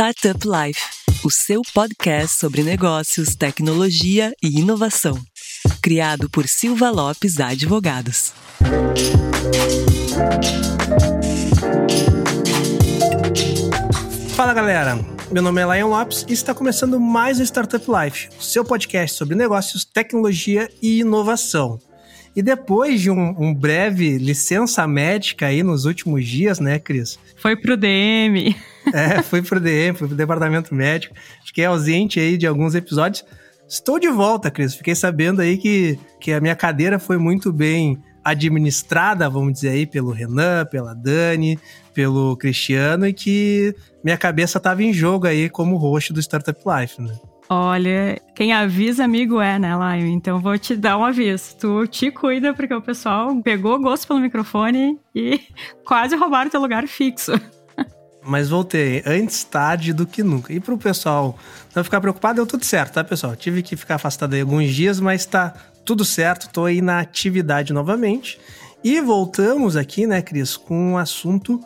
Startup Life, o seu podcast sobre negócios, tecnologia e inovação. Criado por Silva Lopes Advogados. Fala galera, meu nome é Lion Lopes e está começando mais o Startup Life, o seu podcast sobre negócios, tecnologia e inovação. E depois de um, um, breve licença médica aí nos últimos dias, né, Cris? Foi pro DM. É, fui pro DM, fui pro departamento médico. Fiquei ausente aí de alguns episódios. Estou de volta, Cris. Fiquei sabendo aí que, que a minha cadeira foi muito bem administrada, vamos dizer aí, pelo Renan, pela Dani, pelo Cristiano e que minha cabeça estava em jogo aí como host do Startup Life, né? Olha, quem avisa amigo é, né, Lion? Então vou te dar um aviso. Tu te cuida porque o pessoal pegou gosto pelo microfone e quase roubaram teu lugar fixo. Mas voltei antes tarde do que nunca. E pro pessoal não ficar preocupado, deu tudo certo, tá, pessoal? Tive que ficar afastado aí alguns dias, mas tá tudo certo. Tô aí na atividade novamente. E voltamos aqui, né, Cris, com um assunto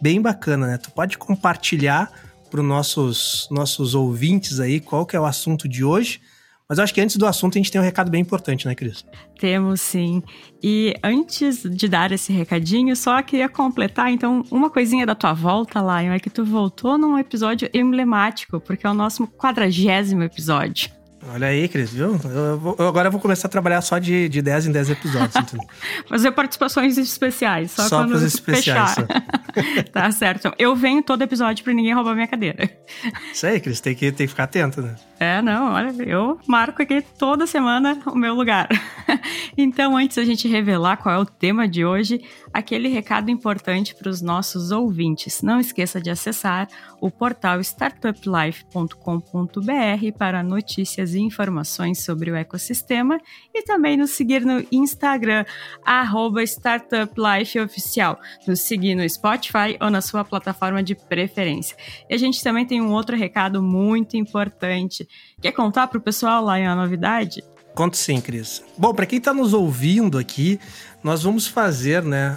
bem bacana, né? Tu pode compartilhar para os nossos, nossos ouvintes aí qual que é o assunto de hoje. Mas acho que antes do assunto a gente tem um recado bem importante, né, Cris? Temos sim. E antes de dar esse recadinho, só queria completar, então, uma coisinha da tua volta, Lion, é que tu voltou num episódio emblemático, porque é o nosso quadragésimo episódio. Olha aí, Cris, viu? Eu, eu agora eu vou começar a trabalhar só de, de 10 em 10 episódios. Fazer participações especiais, só, só quando especiais. tá certo. Eu venho todo episódio pra ninguém roubar minha cadeira. Isso aí, Cris, tem que, tem que ficar atento, né? É, não, olha, eu marco aqui toda semana o meu lugar. então, antes da gente revelar qual é o tema de hoje, aquele recado importante para os nossos ouvintes. Não esqueça de acessar o portal startuplife.com.br para notícias e informações sobre o ecossistema e também nos seguir no Instagram, startuplifeoficial. Nos seguir no Spotify ou na sua plataforma de preferência. E a gente também tem um outro recado muito importante Quer contar para o pessoal lá em a novidade? Conto sim, Cris. Bom, para quem está nos ouvindo aqui, nós vamos fazer, né?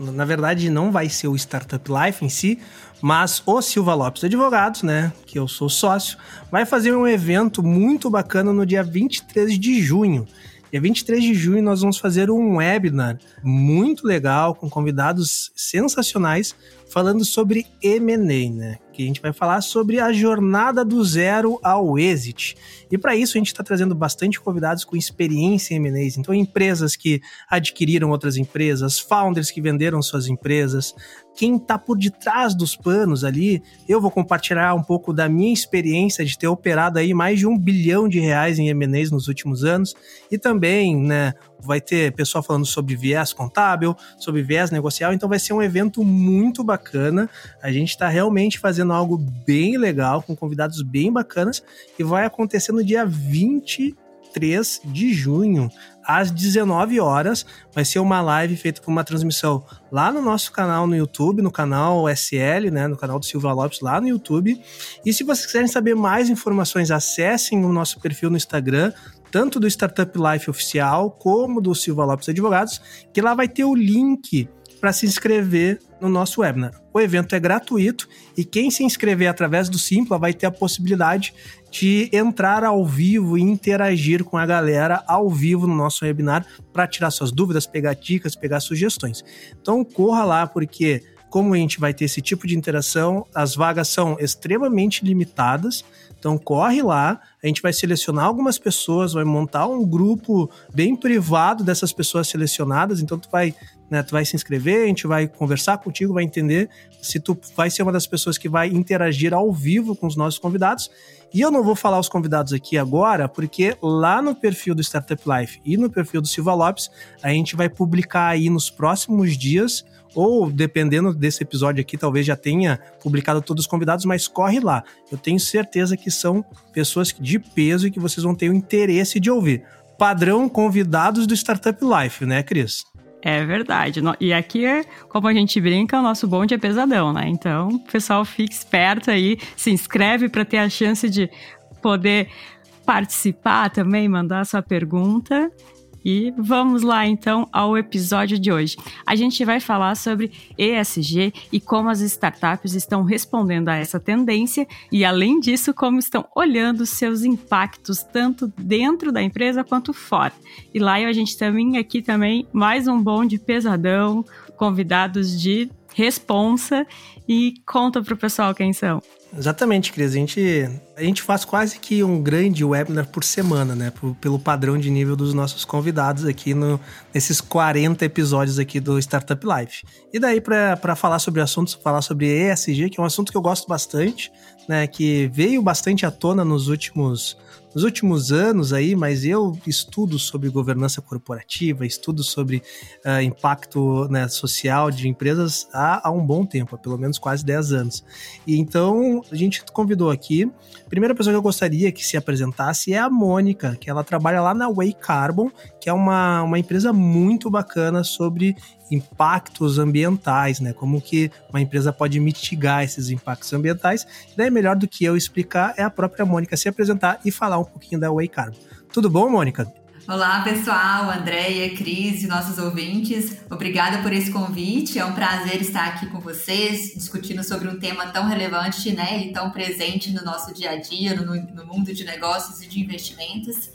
Uh, na verdade, não vai ser o Startup Life em si, mas o Silva Lopes Advogados, né? Que eu sou sócio, vai fazer um evento muito bacana no dia 23 de junho. Dia 23 de junho nós vamos fazer um webinar muito legal com convidados sensacionais falando sobre M&A, né? Que a gente vai falar sobre a jornada do zero ao exit. E para isso a gente está trazendo bastante convidados com experiência em M&As. Então empresas que adquiriram outras empresas, founders que venderam suas empresas, quem está por detrás dos panos ali. Eu vou compartilhar um pouco da minha experiência de ter operado aí mais de um bilhão de reais em M&As nos últimos anos e também, né, vai ter pessoal falando sobre viés contábil, sobre viés negocial, então vai ser um evento muito bacana. A gente está realmente fazendo algo bem legal, com convidados bem bacanas, e vai acontecer no dia 23 de junho, às 19 horas. Vai ser uma live feita com uma transmissão lá no nosso canal no YouTube, no canal SL, né, no canal do Silva Lopes lá no YouTube. E se vocês quiserem saber mais informações, acessem o nosso perfil no Instagram, tanto do Startup Life Oficial como do Silva Lopes Advogados, que lá vai ter o link para se inscrever no nosso webinar. O evento é gratuito e quem se inscrever através do Simpla vai ter a possibilidade de entrar ao vivo e interagir com a galera ao vivo no nosso webinar para tirar suas dúvidas, pegar dicas, pegar sugestões. Então corra lá porque como a gente vai ter esse tipo de interação, as vagas são extremamente limitadas. Então corre lá, a gente vai selecionar algumas pessoas, vai montar um grupo bem privado dessas pessoas selecionadas, então tu vai, né, tu vai se inscrever, a gente vai conversar contigo, vai entender se tu vai ser uma das pessoas que vai interagir ao vivo com os nossos convidados. E eu não vou falar os convidados aqui agora, porque lá no perfil do Startup Life e no perfil do Silva Lopes, a gente vai publicar aí nos próximos dias ou dependendo desse episódio aqui, talvez já tenha publicado todos os convidados, mas corre lá. Eu tenho certeza que são pessoas de peso e que vocês vão ter o interesse de ouvir. Padrão convidados do Startup Life, né, Cris? É verdade. E aqui, como a gente brinca, o nosso bonde é pesadão, né? Então, pessoal, fique esperto aí, se inscreve para ter a chance de poder participar também, mandar sua pergunta E vamos lá então ao episódio de hoje. A gente vai falar sobre ESG e como as startups estão respondendo a essa tendência e, além disso, como estão olhando seus impactos tanto dentro da empresa quanto fora. E lá a gente também aqui também mais um bom de pesadão, convidados de responsa e conta pro pessoal quem são. Exatamente, Cris. A gente, a gente faz quase que um grande webinar por semana, né? Por, pelo padrão de nível dos nossos convidados aqui no, nesses 40 episódios aqui do Startup Life. E daí, para falar sobre assuntos, falar sobre ESG, que é um assunto que eu gosto bastante, né? Que veio bastante à tona nos últimos nos últimos anos aí, mas eu estudo sobre governança corporativa, estudo sobre uh, impacto né, social de empresas há, há, um bom tempo, há pelo menos quase 10 anos. E então a gente convidou aqui. A primeira pessoa que eu gostaria que se apresentasse é a Mônica, que ela trabalha lá na Way Carbon, que é uma, uma empresa muito bacana sobre impactos ambientais, né? Como que uma empresa pode mitigar esses impactos ambientais. E daí, melhor do que eu explicar, é a própria Mônica se apresentar e falar um pouquinho da Way Carbon. Tudo bom, Mônica? Olá, pessoal, Andréia, Cris e nossos ouvintes. Obrigada por esse convite. É um prazer estar aqui com vocês, discutindo sobre um tema tão relevante né, e tão presente no nosso dia a dia, no, no mundo de negócios e de investimentos.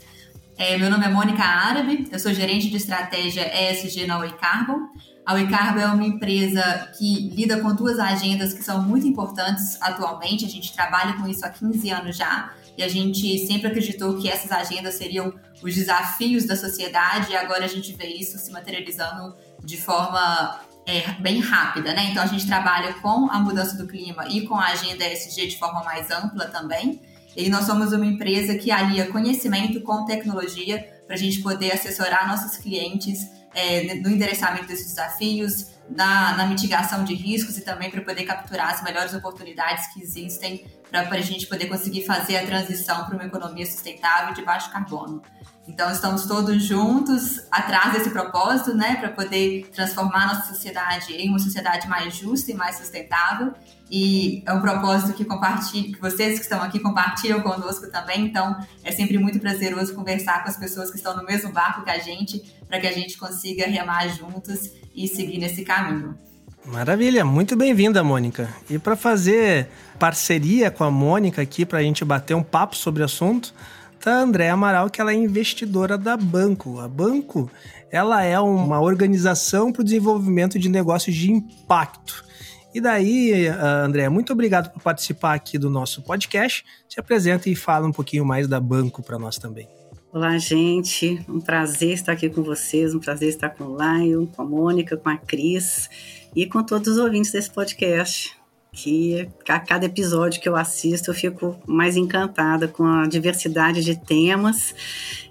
É, meu nome é Mônica Árabe, eu sou gerente de estratégia ESG na Oi Carbon. A Oi Carbon é uma empresa que lida com duas agendas que são muito importantes atualmente. A gente trabalha com isso há 15 anos já e a gente sempre acreditou que essas agendas seriam os desafios da sociedade e agora a gente vê isso se materializando de forma é, bem rápida, né? Então a gente trabalha com a mudança do clima e com a agenda ESG de forma mais ampla também. E nós somos uma empresa que alia conhecimento com tecnologia para a gente poder assessorar nossos clientes é, no endereçamento desses desafios, na, na, mitigação de riscos e também para poder capturar as melhores oportunidades que existem para a gente poder conseguir fazer a transição para uma economia sustentável de baixo carbono. Então, estamos todos juntos atrás desse propósito, né, para poder transformar nossa sociedade em uma sociedade mais justa e mais sustentável. E é um propósito que compartilho, que vocês que estão aqui compartilham conosco também. Então, é sempre muito prazeroso conversar com as pessoas que estão no mesmo barco que a gente, para que a gente consiga remar juntos e seguir nesse caminho. Maravilha, muito bem-vinda, Mônica. E para fazer parceria com a Mônica aqui, para a gente bater um papo sobre o assunto, tá a Andréa Amaral, que ela é investidora da Banco. A Banco, ela é uma organização para o desenvolvimento de negócios de impacto. E daí, André, muito obrigado por participar aqui do nosso podcast. Se apresenta e fala um pouquinho mais da Banco para nós também. Olá, gente. Um prazer estar aqui com vocês, um prazer estar com o Lion, com a Mônica, com a Cris e com todos os ouvintes desse podcast. Que a cada episódio que eu assisto eu fico mais encantada com a diversidade de temas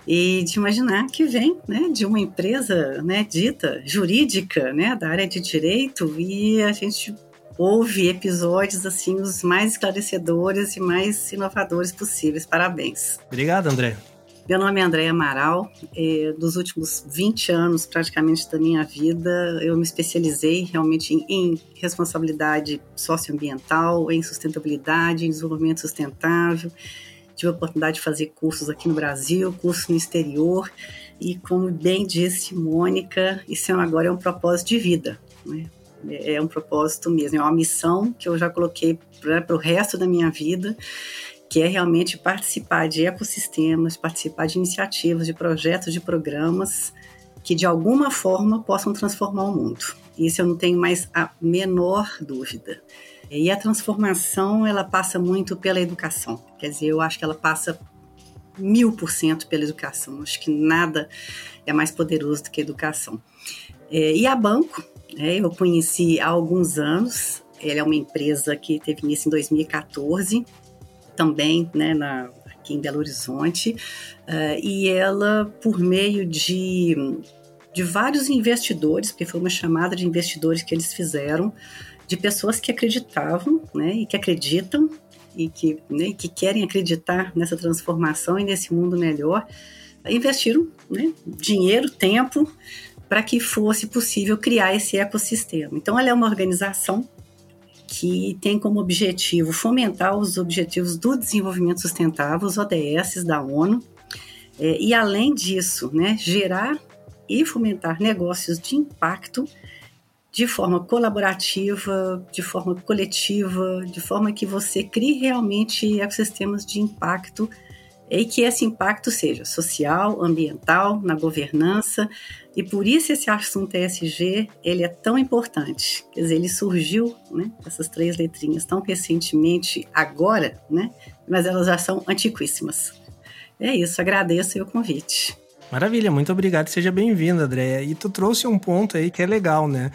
e de imaginar que vem né, de uma empresa né, dita jurídica, né, da área de direito, e a gente houve episódios assim os mais esclarecedores e mais inovadores possíveis. Parabéns. Obrigado, André. Meu nome é André Amaral. É, dos últimos 20 anos, praticamente, da minha vida, eu me especializei realmente em, em responsabilidade socioambiental, em sustentabilidade, em desenvolvimento sustentável. Tive a oportunidade de fazer cursos aqui no Brasil, cursos no exterior. E como bem disse Mônica, isso agora é um propósito de vida. Né? É, é um propósito mesmo, é uma missão que eu já coloquei para o resto da minha vida, que é realmente participar de ecossistemas, participar de iniciativas, de projetos, de programas que de alguma forma possam transformar o mundo. Isso eu não tenho mais a menor dúvida. E a transformação, ela passa muito pela educação. Quer dizer, eu acho que ela passa mil por cento pela educação. Acho que nada é mais poderoso do que a educação. É, e a Banco, é, eu conheci há alguns anos. Ela é uma empresa que teve início em 2014, também né, na, aqui em Belo Horizonte. Uh, e ela, por meio de, de vários investidores, porque foi uma chamada de investidores que eles fizeram, de pessoas que acreditavam né, e que acreditam e que, né, que querem acreditar nessa transformação e nesse mundo melhor, investiram né, dinheiro, tempo para que fosse possível criar esse ecossistema. Então, ela é uma organização que tem como objetivo fomentar os objetivos do desenvolvimento sustentável, os ODS da ONU, é, e além disso, né, gerar e fomentar negócios de impacto de forma colaborativa, de forma coletiva, de forma que você crie realmente ecossistemas de impacto e que esse impacto seja social, ambiental, na governança, e por isso esse assunto ESG, ele é tão importante. Quer dizer, ele surgiu, né, essas três letrinhas tão recentemente agora, né, mas elas já são antiquíssimas. É isso, agradeço o convite. Maravilha, muito obrigado. Seja bem-vindo, Andréia. E tu trouxe um ponto aí que é legal, né?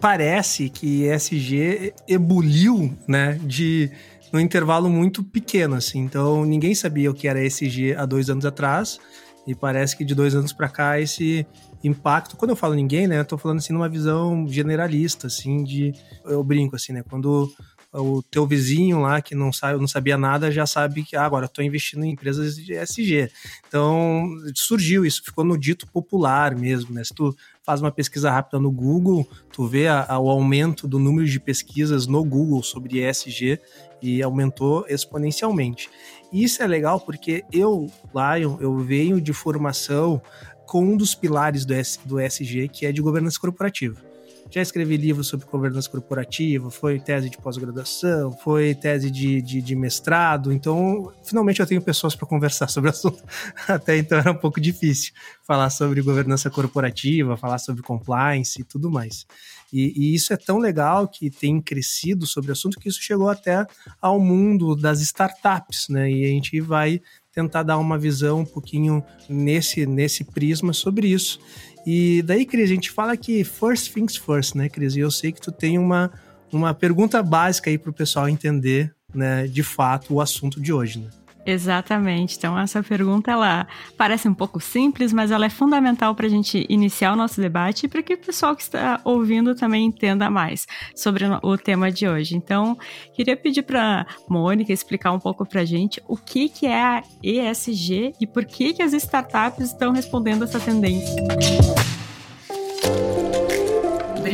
Parece que ESG ebuliu, né, de num intervalo muito pequeno, assim. Então, ninguém sabia o que era ESG há dois anos atrás. E parece que de dois anos para cá, esse impacto. Quando eu falo ninguém, né, eu tô falando assim numa visão generalista, assim, de. Eu brinco, assim, né? Quando o teu vizinho lá que não sabe, não sabia nada já sabe que ah, agora estou investindo em empresas de ESG. Então surgiu isso, ficou no dito popular mesmo, né? Se tu faz uma pesquisa rápida no Google, tu vê a, a, o aumento do número de pesquisas no Google sobre ESG e aumentou exponencialmente. Isso é legal porque eu, Lion, eu venho de formação com um dos pilares do, S, do ESG, que é de governança corporativa já escrevi livros sobre governança corporativa, foi tese de pós-graduação, foi tese de, de, de, mestrado, então finalmente eu tenho pessoas para conversar sobre o assunto. Até então era um pouco difícil falar sobre governança corporativa, falar sobre compliance e tudo mais. E, e, isso é tão legal que tem crescido sobre o assunto que isso chegou até ao mundo das startups, né? E a gente vai tentar dar uma visão um pouquinho nesse, nesse prisma sobre isso. E daí, Cris, a gente fala que first things first, né, Cris? E eu sei que tu tem uma, uma pergunta básica aí para o pessoal entender, né, de fato, o assunto de hoje, né? Exatamente. Então, essa pergunta ela parece um pouco simples, mas ela é fundamental para a gente iniciar o nosso debate e para que o pessoal que está ouvindo também entenda mais sobre o tema de hoje. Então, queria pedir para Mônica explicar um pouco para a gente o que, que é a ESG e por que, que as startups estão respondendo essa tendência.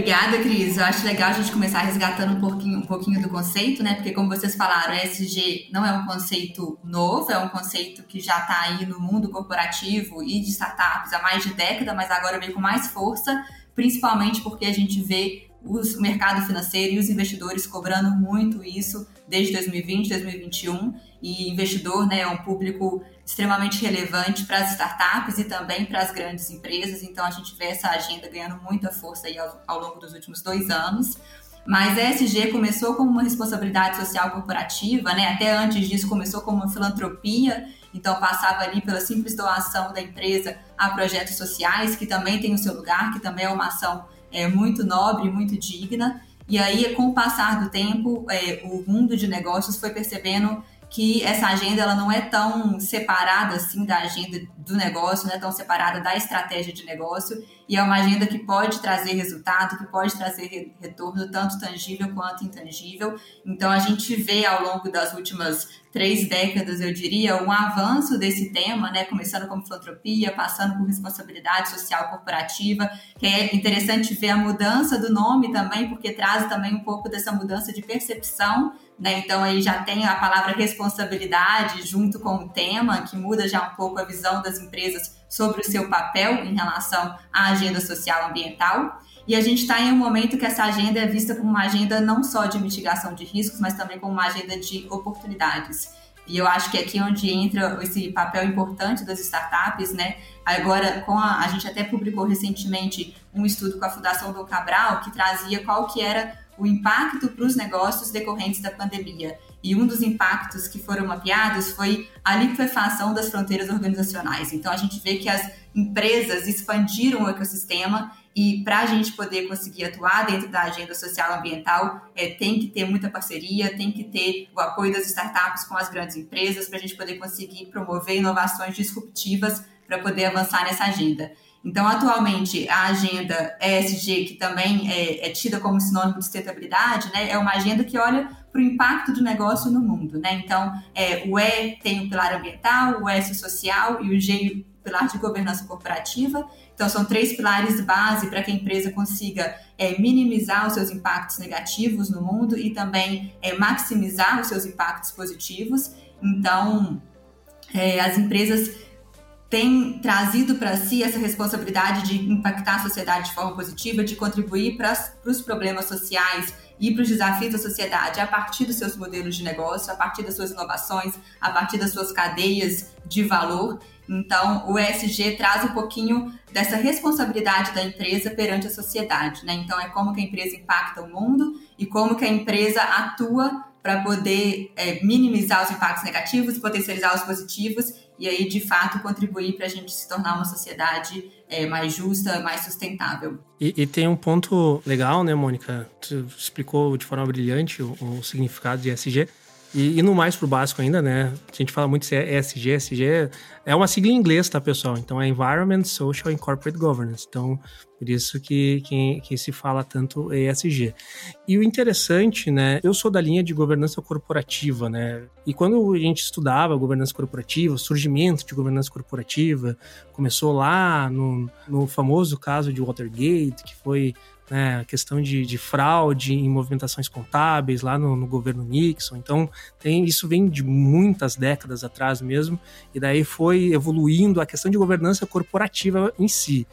Obrigada, Cris. Eu acho legal a gente começar resgatando um pouquinho, um pouquinho do conceito, né? Porque, como vocês falaram, ESG não é um conceito novo, é um conceito que já está aí no mundo corporativo e de startups há mais de década, mas agora vem com mais força, principalmente porque a gente vê os, o mercado financeiro e os investidores cobrando muito isso desde 2020, 2021. E investidor né, é um público extremamente relevante para as startups e também para as grandes empresas. Então, a gente vê essa agenda ganhando muita força aí ao, ao longo dos últimos dois anos. Mas a ESG começou como uma responsabilidade social corporativa, né? Até antes disso começou como uma filantropia, então passava ali pela simples doação da empresa a projetos sociais, que também tem o seu lugar, que também é uma ação é, muito nobre, muito digna. E aí, com o passar do tempo, é, o mundo de negócios foi percebendo que essa agenda ela não é tão separada assim da agenda do negócio, não é tão separada da estratégia de negócio, e é uma agenda que pode trazer resultado, que pode trazer retorno tanto tangível quanto intangível. Então a gente vê ao longo das últimas três décadas, eu diria, um avanço desse tema, né? Começando com filantropia, passando por responsabilidade social corporativa, que é interessante ver a mudança do nome também, porque traz também um pouco dessa mudança de percepção né? Então aí já tem a palavra responsabilidade junto com o tema, que muda já um pouco a visão das empresas sobre o seu papel em relação à agenda social ambiental. E a gente está em um momento que essa agenda é vista como uma agenda não só de mitigação de riscos, mas também como uma agenda de oportunidades. E eu acho que é aqui onde entra esse papel importante das startups, né? Agora, com a, a gente até publicou recentemente um estudo com a Fundação Dom Cabral que trazia qual que era o impacto para os negócios decorrentes da pandemia. E um dos impactos que foram mapeados foi a liquefação das fronteiras organizacionais. Então, a gente vê que as empresas expandiram o ecossistema e para a gente poder conseguir atuar dentro da agenda social ambiental, é, tem que ter muita parceria, tem que ter o apoio das startups com as grandes empresas para a gente poder conseguir promover inovações disruptivas para poder avançar nessa agenda. Então, atualmente, a agenda ESG, que também é, é tida como sinônimo de sustentabilidade, né, é uma agenda que olha para o impacto do negócio no mundo. Né? Então, é, o E tem o pilar ambiental, o S social e o G o pilar de governança corporativa. Então, são três pilares base para que a empresa consiga é, minimizar os seus impactos negativos no mundo e também é, maximizar os seus impactos positivos. Então, é, as empresas tem trazido para si essa responsabilidade de impactar a sociedade de forma positiva, de contribuir para os problemas sociais e para os desafios da sociedade a partir dos seus modelos de negócio, a partir das suas inovações, a partir das suas cadeias de valor. Então, o ESG traz um pouquinho dessa responsabilidade da empresa perante a sociedade, né? Então, é como que a empresa impacta o mundo e como que a empresa atua para poder é, minimizar os impactos negativos, potencializar os positivos e aí, de fato, contribuir para a gente se tornar uma sociedade é, mais justa, mais sustentável. E, e, tem um ponto legal, né, Mônica? Tu explicou de forma brilhante o, o significado de ESG. E, no mais pro básico ainda, né? A gente fala muito se é ESG, ESG é uma sigla em inglês, tá, pessoal? Então é Environment, Social and Corporate Governance. Então, por isso que, que, que, se fala tanto ESG. E o interessante, né? Eu sou da linha de governança corporativa, né? E quando a gente estudava governança corporativa, o surgimento de governança corporativa, começou lá no, no famoso caso de Watergate, que foi né, a questão de, de, fraude em movimentações contábeis lá no, no, governo Nixon. Então, tem, isso vem de muitas décadas atrás mesmo, e daí foi evoluindo a questão de governança corporativa em si.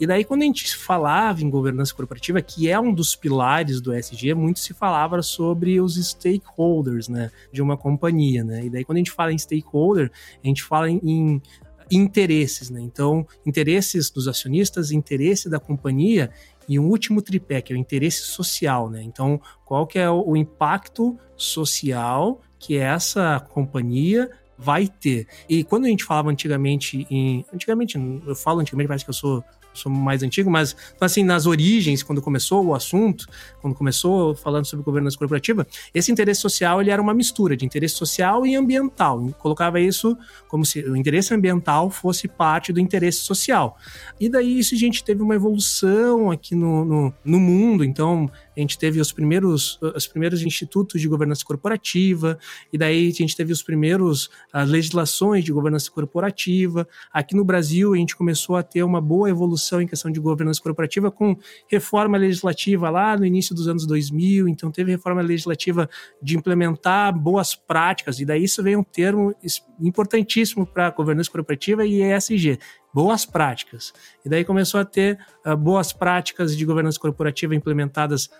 E daí, quando a gente falava em governança corporativa, que é um dos pilares do SG, muito se falava sobre os stakeholders né, de uma companhia. Né? E daí, quando a gente fala em stakeholder, a gente fala em, em interesses, né? Então, interesses dos acionistas, interesse da companhia e um último tripé, que é o interesse social, né? Então, qual que é o impacto social que essa companhia vai ter? E quando a gente falava antigamente em... Antigamente, eu falo antigamente, parece que eu sou sou mais antigo, mas assim, nas origens, quando começou o assunto, quando começou falando sobre governança corporativa, esse interesse social ele era uma mistura de interesse social e ambiental. colocava isso como se o interesse ambiental fosse parte do interesse social. E daí isso a gente teve uma evolução aqui no, no, no mundo, então a gente teve os primeiros, os primeiros institutos de governança corporativa, e daí a gente teve os primeiros as legislações de governança corporativa. Aqui no Brasil, a gente começou a ter uma boa evolução em questão de governança corporativa com reforma legislativa lá no início dos anos 2000, então teve reforma legislativa de implementar boas práticas, e daí isso veio um termo importantíssimo para governança corporativa e ESG, boas práticas. E daí começou a ter uh, boas práticas de governança corporativa implementadas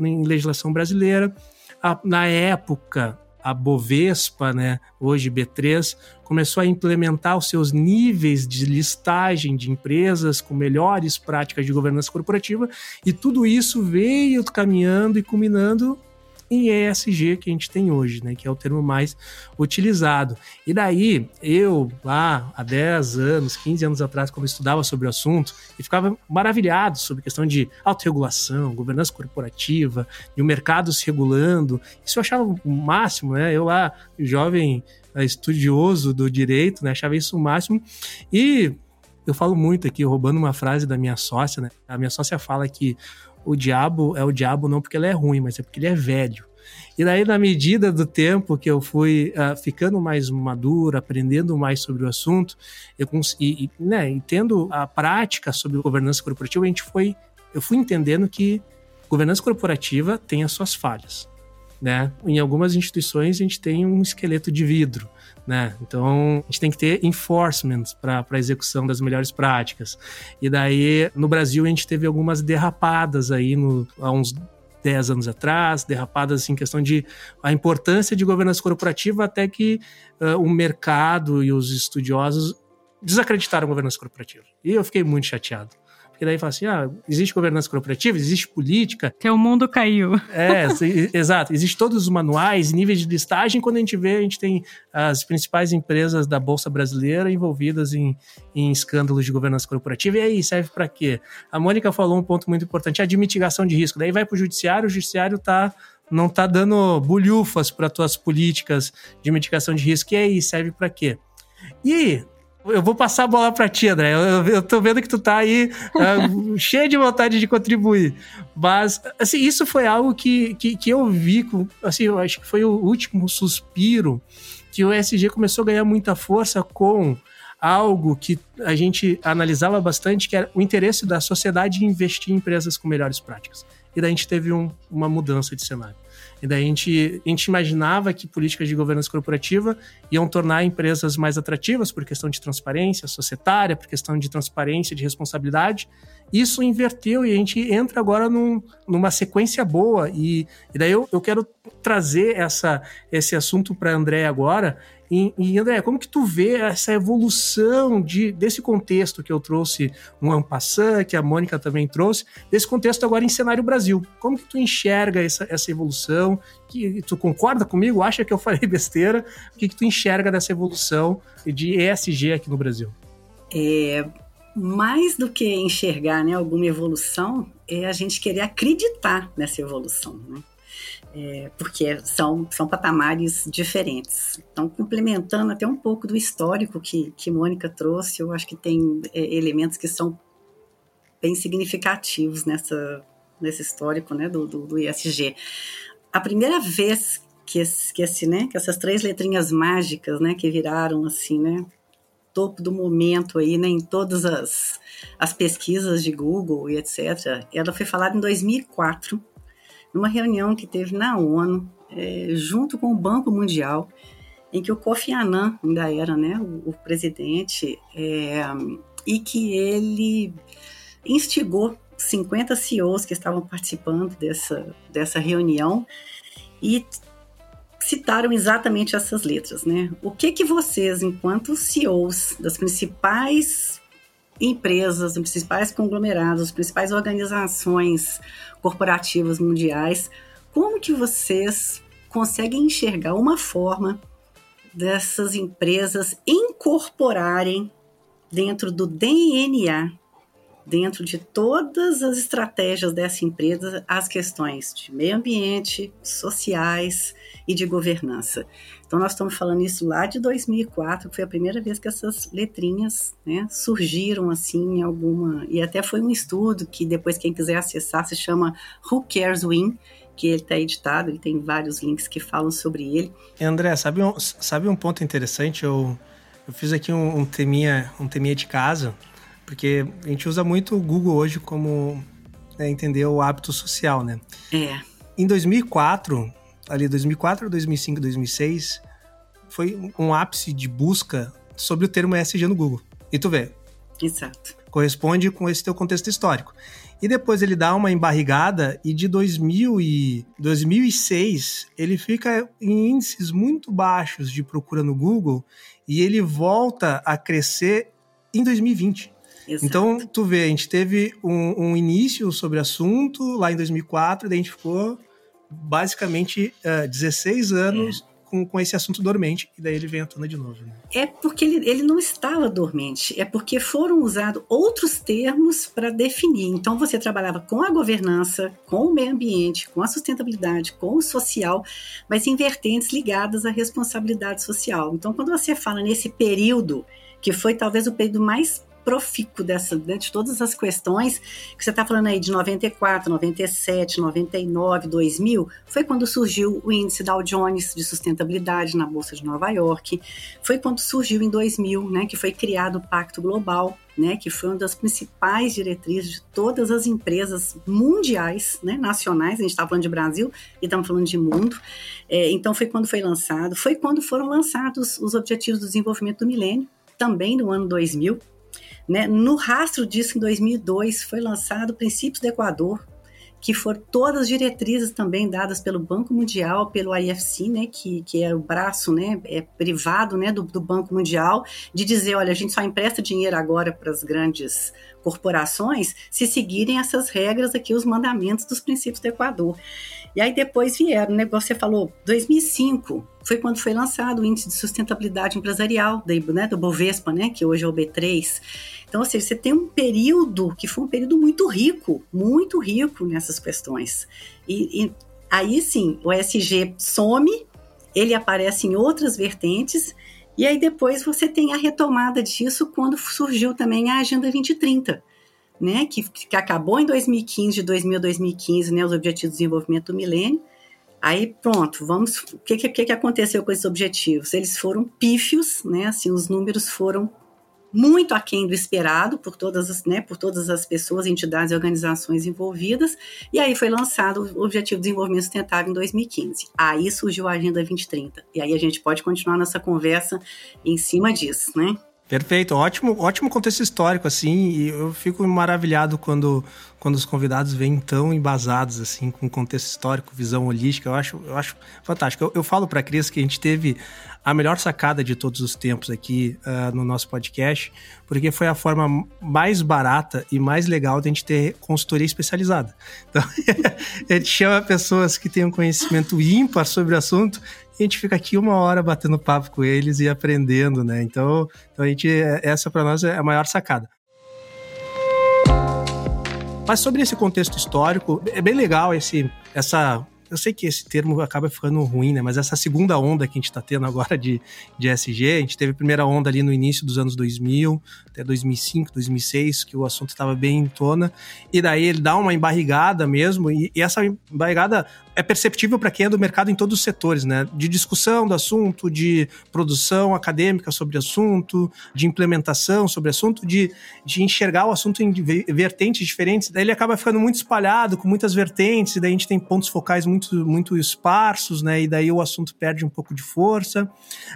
em legislação brasileira. A, na época, a Bovespa, né, hoje B3, começou a implementar os seus níveis de listagem de empresas com melhores práticas de governança corporativa, e tudo isso veio caminhando e culminando em ESG que a gente tem hoje, né? Que é o termo mais utilizado. E daí, eu, lá há 10 anos, 15 anos atrás, quando eu estudava sobre o assunto, e ficava maravilhado sobre a questão de autorregulação, governança corporativa, e o mercado se regulando. Isso eu achava o máximo, né? Eu lá, jovem eh, estudioso do direito, né? Achava isso o máximo. E eu falo muito aqui, roubando uma frase da minha sócia, né? A minha sócia fala que o diabo é o diabo não porque ele é ruim, mas é porque ele é velho. E daí, na medida do tempo que eu fui uh, ficando mais maduro, aprendendo mais sobre o assunto, eu e, e, né, e tendo a prática sobre governança corporativa, a gente foi, eu fui entendendo que governança corporativa tem as suas falhas. Né? Em algumas instituições a gente tem um esqueleto de vidro, né? Então a gente tem que ter enforcement para a execução das melhores práticas. E daí no Brasil a gente teve algumas derrapadas aí no, há uns 10 anos atrás, derrapadas assim, em questão de a importância de governança corporativa até que uh, o mercado e os estudiosos desacreditaram a governança corporativa. E eu fiquei muito chateado. Porque daí fala assim: ah, existe governança corporativa, existe política. Teu mundo caiu. É, exato. Existem todos os manuais, níveis de listagem. Quando a gente vê, a gente tem as principais empresas da Bolsa Brasileira envolvidas em, em escândalos de governança corporativa. E aí, serve para quê? A Mônica falou um ponto muito importante: a de mitigação de risco. Daí vai para o judiciário, o judiciário está não tá dando bulhufas para tuas políticas de mitigação de risco. E aí, serve para quê? E eu vou passar a bola para ti, André. Eu, eu tô vendo que tu tá aí uh, cheio de vontade de contribuir. Mas, assim, isso foi algo que, que, que eu vi, com, assim, eu acho que foi o último suspiro que o ESG começou a ganhar muita força com algo que a gente analisava bastante, que era o interesse da sociedade em investir em empresas com melhores práticas. e daí a gente teve um, uma mudança de cenário. E daí a gente, a gente imaginava que políticas de governança corporativa iam tornar empresas mais atrativas por questão de transparência societária, por questão de transparência, de responsabilidade. Isso inverteu e a gente entra agora num, numa sequência boa. E, e daí eu, eu quero trazer essa, esse assunto para André agora, e, e, André, como que tu vê essa evolução de, desse contexto que eu trouxe um Ampassan, que a Mônica também trouxe, desse contexto agora em cenário Brasil? Como que tu enxerga essa, essa evolução? Que, tu concorda comigo? Acha que eu falei besteira? O que, que tu enxerga dessa evolução de ESG aqui no Brasil? É, mais do que enxergar né, alguma evolução, é a gente querer acreditar nessa evolução. Né? É, porque são, são patamares diferentes. Então, complementando até um pouco do histórico que, que Mônica trouxe, eu acho que tem é, elementos que são bem significativos nessa, nesse histórico né, do, do, do ISG. A primeira vez que, esse, que, esse, né, que essas três letrinhas mágicas né, que viraram assim, né, topo do momento aí, né, em todas as, as pesquisas de Google e etc., ela foi falada em 2004, numa reunião que teve na ONU, é, junto com o Banco Mundial, em que o Kofi Annan ainda era né, o, o presidente, é, e que ele instigou 50 CEOs que estavam participando dessa, dessa reunião e citaram exatamente essas letras, né? O que que vocês, enquanto CEOs das principais empresas, dos principais conglomerados, das principais organizações corporativas mundiais, como que vocês conseguem enxergar uma forma dessas empresas incorporarem dentro do DNA, dentro de todas as estratégias dessa empresa, as questões de meio ambiente, sociais e de governança. Então, nós estamos falando isso lá de 2004, que foi a primeira vez que essas letrinhas né, surgiram assim em alguma. E até foi um estudo que depois, quem quiser acessar, se chama Who Cares Win, que ele está editado, ele tem vários links que falam sobre ele. André, sabe um, sabe um ponto interessante? Eu, eu fiz aqui um, um, teminha, um teminha de casa, porque a gente usa muito o Google hoje como né, entender o hábito social, né? É. Em 2004, ali 2004, 2005, 2006, foi um ápice de busca sobre o termo ESG no Google. E tu vê. Exato. Corresponde com esse teu contexto histórico. E depois ele dá uma embarrigada e de 2000 e 2006 ele fica em índices muito baixos de procura no Google e ele volta a crescer em 2020. Exato. Então, tu vê, a gente teve um, um início sobre o assunto lá em 2004, daí a gente ficou basicamente uh, é, 16 anos é. com, com esse assunto dormente, e daí ele vem à tona de novo. Né? É porque ele, ele não estava dormente, é porque foram usados outros termos para definir. Então você trabalhava com a governança, com o meio ambiente, com a sustentabilidade, com o social, mas em vertentes ligadas à responsabilidade social. Então, quando você fala nesse período, que foi talvez o período mais profícuo dessa, né, de todas as questões que você está falando aí de 94, 97, 99, 2000, foi quando surgiu o índice Dow Jones de sustentabilidade na Bolsa de Nova York, foi quando surgiu em 2000, né, que foi criado o Pacto Global, né, que foi uma das principais diretrizes de todas as empresas mundiais, né, nacionais, a gente está falando de Brasil e estamos falando de mundo, é, então foi quando foi lançado, foi quando foram lançados os Objetivos do Desenvolvimento do Milênio, também no ano 2000, né? No rastro disso, em 2002, foi lançado Princípios do Equador, que foram todas as diretrizes também dadas pelo Banco Mundial, pelo IFC, né, que, que é o braço né, é privado né, do, do Banco Mundial, de dizer, olha, a gente só empresta dinheiro agora para as grandes corporações se seguirem essas regras aqui, os mandamentos dos princípios do Equador. E aí depois vieram, né, você falou, 2005 foi quando foi lançado o Índice de Sustentabilidade Empresarial né, do Bovespa, né, que hoje é o B3. Então, ou seja, você tem um período que foi um período muito rico, muito rico nessas questões. E, e aí sim, o ESG some, ele aparece em outras vertentes, e aí depois você tem a retomada disso quando surgiu também a Agenda 2030, né, que, que acabou em 2015, de 2000 a 2015, né, os Objetivos de Desenvolvimento do Milênio. Aí pronto, vamos. O que, que, que aconteceu com esses objetivos? Eles foram pífios, né? Assim, os números foram muito aquém do esperado por todas as, né, por todas as pessoas, entidades e organizações envolvidas, e aí foi lançado o Objetivo de Desenvolvimento Sustentável em 2015. Aí surgiu a Agenda 2030, e aí a gente pode continuar nossa conversa em cima disso, né? Perfeito, ótimo, ótimo contexto histórico, assim, e eu fico maravilhado quando, quando os convidados vêm tão embasados, assim, com contexto histórico, visão holística, eu acho, eu acho fantástico. Eu, eu falo para Cris que a gente teve a melhor sacada de todos os tempos aqui uh, no nosso podcast, porque foi a forma mais barata e mais legal de a gente ter consultoria especializada. Então, a gente chama pessoas que têm um conhecimento ímpar sobre o assunto a gente fica aqui uma hora batendo papo com eles e aprendendo, né? Então, então a gente, essa para nós é a maior sacada. Mas sobre esse contexto histórico, é bem legal esse, essa eu sei que esse termo acaba ficando ruim, né? Mas essa segunda onda que a gente está tendo agora de, de SG, a gente teve a primeira onda ali no início dos anos 2000, até 2005, 2006, que o assunto estava bem em tona, e daí ele dá uma embarrigada mesmo, e, e essa embarrigada é perceptível para quem é do mercado em todos os setores, né? De discussão do assunto, de produção acadêmica sobre assunto, de implementação sobre assunto, de, de enxergar o assunto em vertentes diferentes. Daí ele acaba ficando muito espalhado, com muitas vertentes, e daí a gente tem pontos focais muito, muito esparsos, né? E daí o assunto perde um pouco de força.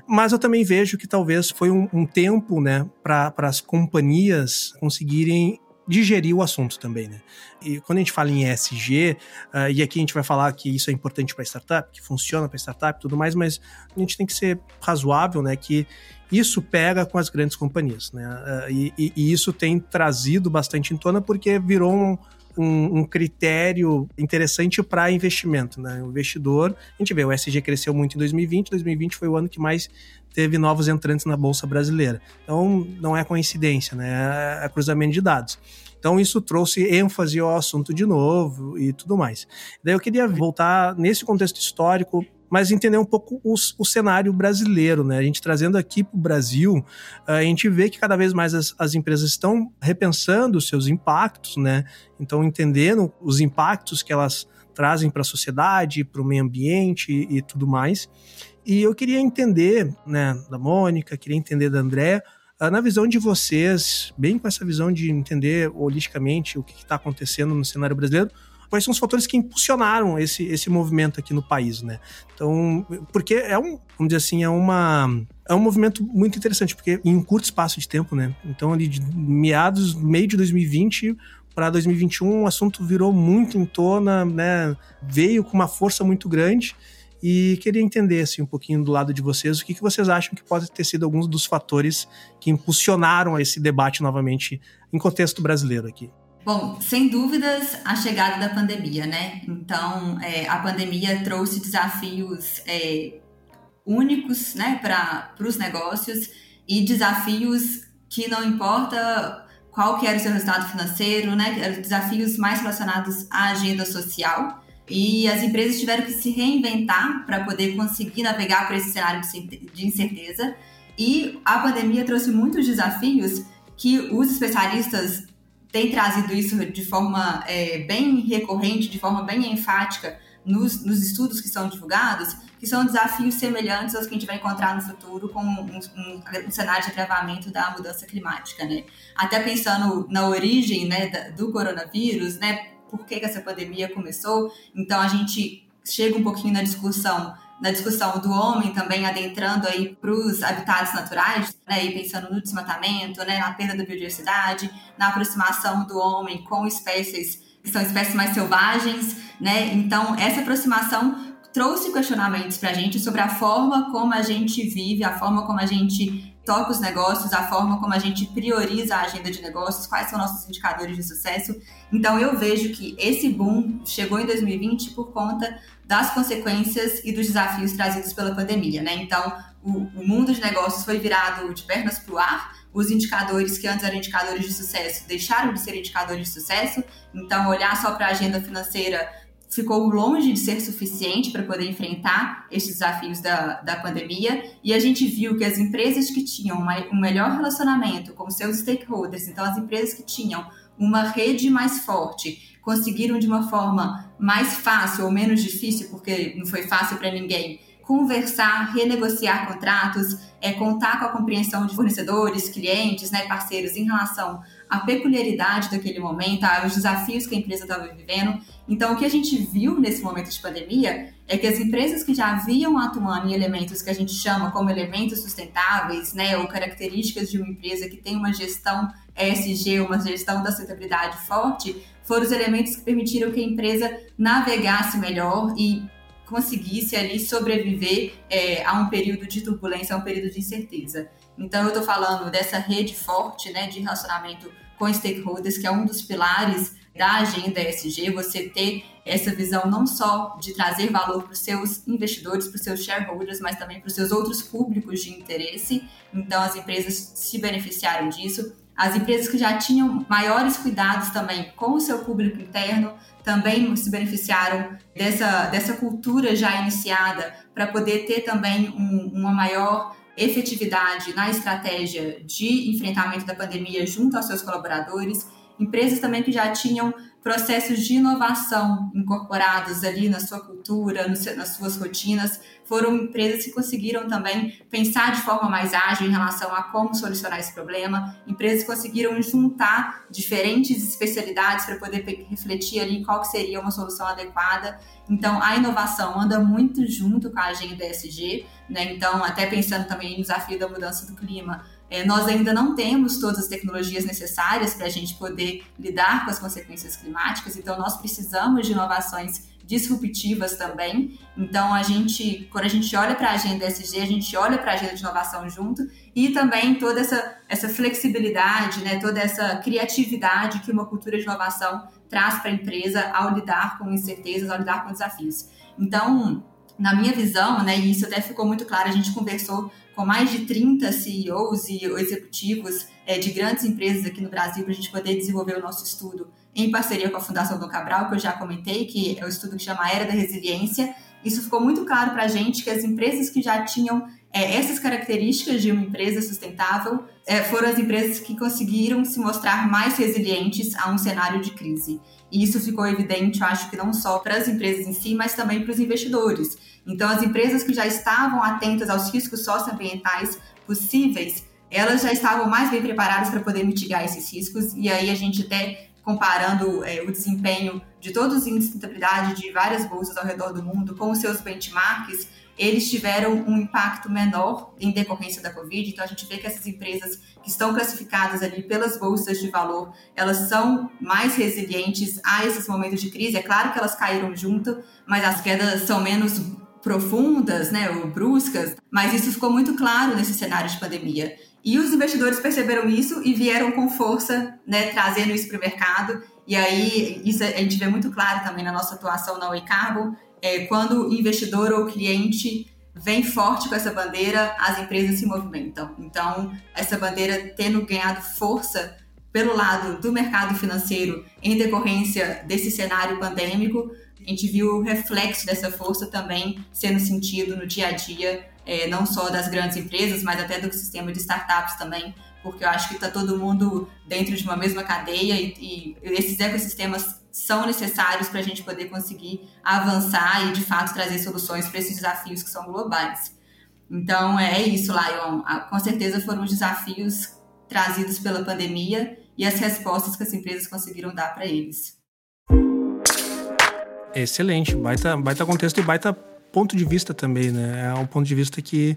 Mas eu também vejo que talvez foi um, um tempo, né, para as companhias conseguirem digerir o assunto também, né? E quando a gente fala em ESG, uh, ah, e aqui a gente vai falar que isso é importante para startup, que funciona para startup e tudo mais, mas a gente tem que ser razoável, né? Que isso pega com as grandes companhias, né? Uh, e, e, isso tem trazido bastante em tona porque virou um, um, um critério interessante para investimento, né? O investidor, a gente vê, o ESG cresceu muito em 2020, 2020 foi o ano que mais teve novos entrantes na Bolsa Brasileira. Então, não é coincidência, né? É cruzamento de dados. Então, isso trouxe ênfase ao assunto de novo e tudo mais. Daí eu queria voltar nesse contexto histórico mas entender um pouco o, o, cenário brasileiro, né? A gente trazendo aqui para o Brasil, a gente vê que cada vez mais as, as empresas estão repensando os seus impactos, né? Então, entendendo os impactos que elas trazem para a sociedade, para o meio ambiente e, e tudo mais. E eu queria entender, né, da Mônica, queria entender da André, ah, na visão de vocês, bem com essa visão de entender holisticamente o que está acontecendo no cenário brasileiro, quais são os fatores que impulsionaram esse, esse movimento aqui no país, né? Então, porque é um, vamos dizer assim, é uma é um movimento muito interessante, porque em um curto espaço de tempo, né? Então, ali de meados, meio de 2020 para 2021, o assunto virou muito em tona, né? Veio com uma força muito grande e queria entender assim, um pouquinho do lado de vocês o que, que vocês acham que pode ter sido alguns dos fatores que impulsionaram esse debate novamente em contexto brasileiro aqui. Bom, sem dúvidas, a chegada da pandemia, né? Então, é, a pandemia trouxe desafios é, únicos né, para os negócios e desafios que não importa qual que era o seu resultado financeiro, né? Desafios mais relacionados à agenda social e as empresas tiveram que se reinventar para poder conseguir navegar por esse cenário de incerteza. E a pandemia trouxe muitos desafios que os especialistas têm trazido isso de forma é, bem recorrente, de forma bem enfática nos, nos, estudos que são divulgados, que são desafios semelhantes aos que a gente vai encontrar no futuro com um, um, um cenário de agravamento da mudança climática, né? Até pensando na origem né, do coronavírus, né? Por que, que essa pandemia começou. Então a gente chega um pouquinho na discussão na discussão do homem também adentrando aí para os habitats naturais, né, e pensando no desmatamento, né, na perda da biodiversidade, na aproximação do homem com espécies que são espécies mais selvagens, né? Então essa aproximação trouxe questionamentos para a gente sobre a forma como a gente vive, a forma como a gente toca os negócios, a forma como a gente prioriza a agenda de negócios, quais são nossos indicadores de sucesso. Então eu vejo que esse boom chegou em 2020 por conta das consequências e dos desafios trazidos pela pandemia, né? Então o, o mundo de negócios foi virado de pernas para o ar. Os indicadores que antes eram indicadores de sucesso deixaram de ser indicadores de sucesso. Então olhar só para a agenda financeira ficou longe de ser suficiente para poder enfrentar esses desafios da, da pandemia. E a gente viu que as empresas que tinham uma, um melhor relacionamento com seus stakeholders, então as empresas que tinham uma rede mais forte, conseguiram de uma forma mais fácil ou menos difícil, porque não foi fácil para ninguém, conversar, renegociar contratos, é, contar com a compreensão de fornecedores, clientes, né, parceiros em relação à peculiaridade daquele momento, aos desafios que a empresa estava vivendo. Então, o que a gente viu nesse momento de pandemia é que as empresas que já vinham atuando em elementos que a gente chama como elementos sustentáveis, né, ou características de uma empresa que tem uma gestão ESG, uma gestão da sustentabilidade forte, foram os elementos que permitiram que a empresa navegasse melhor e conseguisse ali sobreviver é, a um período de turbulência, a um período de incerteza. Então, eu estou falando dessa rede forte né, de relacionamento com stakeholders, que é um dos pilares da agenda ESG, você ter essa visão não só de trazer valor para os seus investidores, para os seus shareholders, mas também para os seus outros públicos de interesse. Então, as empresas se beneficiaram disso. As empresas que já tinham maiores cuidados também com o seu público interno também se beneficiaram dessa, dessa cultura já iniciada para poder ter também um, uma maior efetividade na estratégia de enfrentamento da pandemia junto aos seus colaboradores. Empresas também que já tinham processos de inovação incorporados ali na sua cultura, nas suas rotinas, foram empresas que conseguiram também pensar de forma mais ágil em relação a como solucionar esse problema, empresas conseguiram juntar diferentes especialidades para poder refletir ali qual seria uma solução adequada. Então, a inovação anda muito junto com a agenda ESG, né? Então, até pensando também no desafio da mudança do clima, é, nós ainda não temos todas as tecnologias necessárias para a gente poder lidar com as consequências climáticas, então nós precisamos de inovações disruptivas também. Então, a gente, quando a gente olha para a agenda SG, a gente olha para a agenda de inovação junto e também toda essa, essa flexibilidade, né, toda essa criatividade que uma cultura de inovação traz para a empresa ao lidar com incertezas, ao lidar com desafios. Então, na minha visão, né, e isso até ficou muito claro, a gente conversou com mais de 30 CEOs e executivos é, de grandes empresas aqui no Brasil para a gente poder desenvolver o nosso estudo em parceria com a Fundação Dom Cabral, que eu já comentei, que é o estudo que chama Era da Resiliência. Isso ficou muito claro para a gente que as empresas que já tinham é, essas características de uma empresa sustentável é, foram as empresas que conseguiram se mostrar mais resilientes a um cenário de crise. E isso ficou evidente, eu acho que não só para as empresas em si, mas também para os investidores. Então, as empresas que já estavam atentas aos riscos socioambientais possíveis, elas já estavam mais bem preparadas para poder mitigar esses riscos. E aí a gente até comparando é, o desempenho de todos os índices de sustentabilidade de várias bolsas ao redor do mundo com os seus benchmarks, eles tiveram um impacto menor em decorrência da Covid. Então, a gente vê que essas empresas que estão classificadas ali pelas bolsas de valor, elas são mais resilientes a esses momentos de crise. É claro que elas caíram junto, mas as quedas são menos profundas, né, ou bruscas, mas isso ficou muito claro nesse cenário de pandemia. E os investidores perceberam isso e vieram com força, né, trazendo isso para o mercado. E aí, isso a gente vê muito claro também na nossa atuação na Oi Carbon, é, quando o investidor ou cliente vem forte com essa bandeira, as empresas se movimentam. Então, essa bandeira tendo ganhado força pelo lado do mercado financeiro em decorrência desse cenário pandêmico, a gente viu o reflexo dessa força também sendo sentido no dia a dia, é, não só das grandes empresas, mas até do sistema de startups também, porque eu acho que está todo mundo dentro de uma mesma cadeia e, e esses ecossistemas são necessários para a gente poder conseguir avançar e, de fato, trazer soluções para esses desafios que são globais. Então, é isso, Lion. Com certeza foram os desafios trazidos pela pandemia e as respostas que as empresas conseguiram dar para eles. Excelente, baita, baita contexto e baita ponto de vista também, né? É um ponto de vista que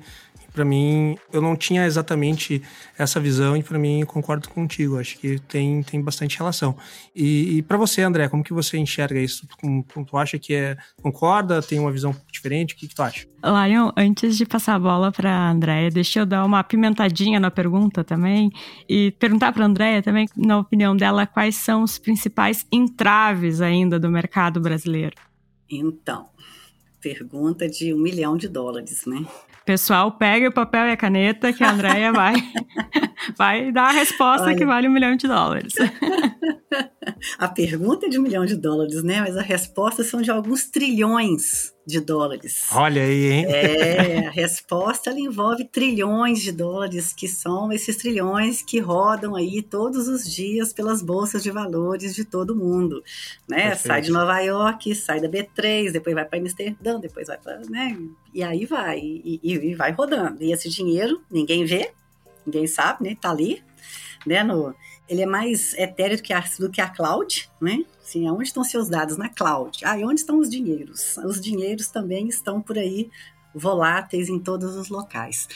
para mim, eu não tinha exatamente essa visão e para mim concordo contigo. Acho que tem, tem bastante relação. E, e para você, André, como que você enxerga isso? Tu, tu acha que é concorda? Tem uma visão diferente? O que, que tu acha? Lion, antes de passar a bola para Andréia, deixa eu dar uma apimentadinha na pergunta também e perguntar para Andréia também, na opinião dela, quais são os principais entraves ainda do mercado brasileiro. Então, pergunta de um milhão de dólares, né? Pessoal, pegue o papel e a caneta que a Andrea vai, vai dar a resposta Olha, que vale um milhão de dólares. a pergunta é de um milhão de dólares, né? Mas a resposta são de alguns trilhões de dólares. Olha aí, hein? É, a resposta ela envolve trilhões de dólares, que são esses trilhões que rodam aí todos os dias pelas bolsas de valores de todo mundo, né? Perfeito. Sai de Nova York, sai da B3, depois vai para Amsterdã, depois vai para, né? E aí vai, e, e, e, vai rodando. E esse dinheiro ninguém vê, ninguém sabe, né? Tá ali, né? No, ele é mais etéreo do que a, do que a cloud, né? Assim, onde estão seus dados? Na cloud. Ah, e onde estão os dinheiros? Os dinheiros também estão por aí voláteis em todos os locais.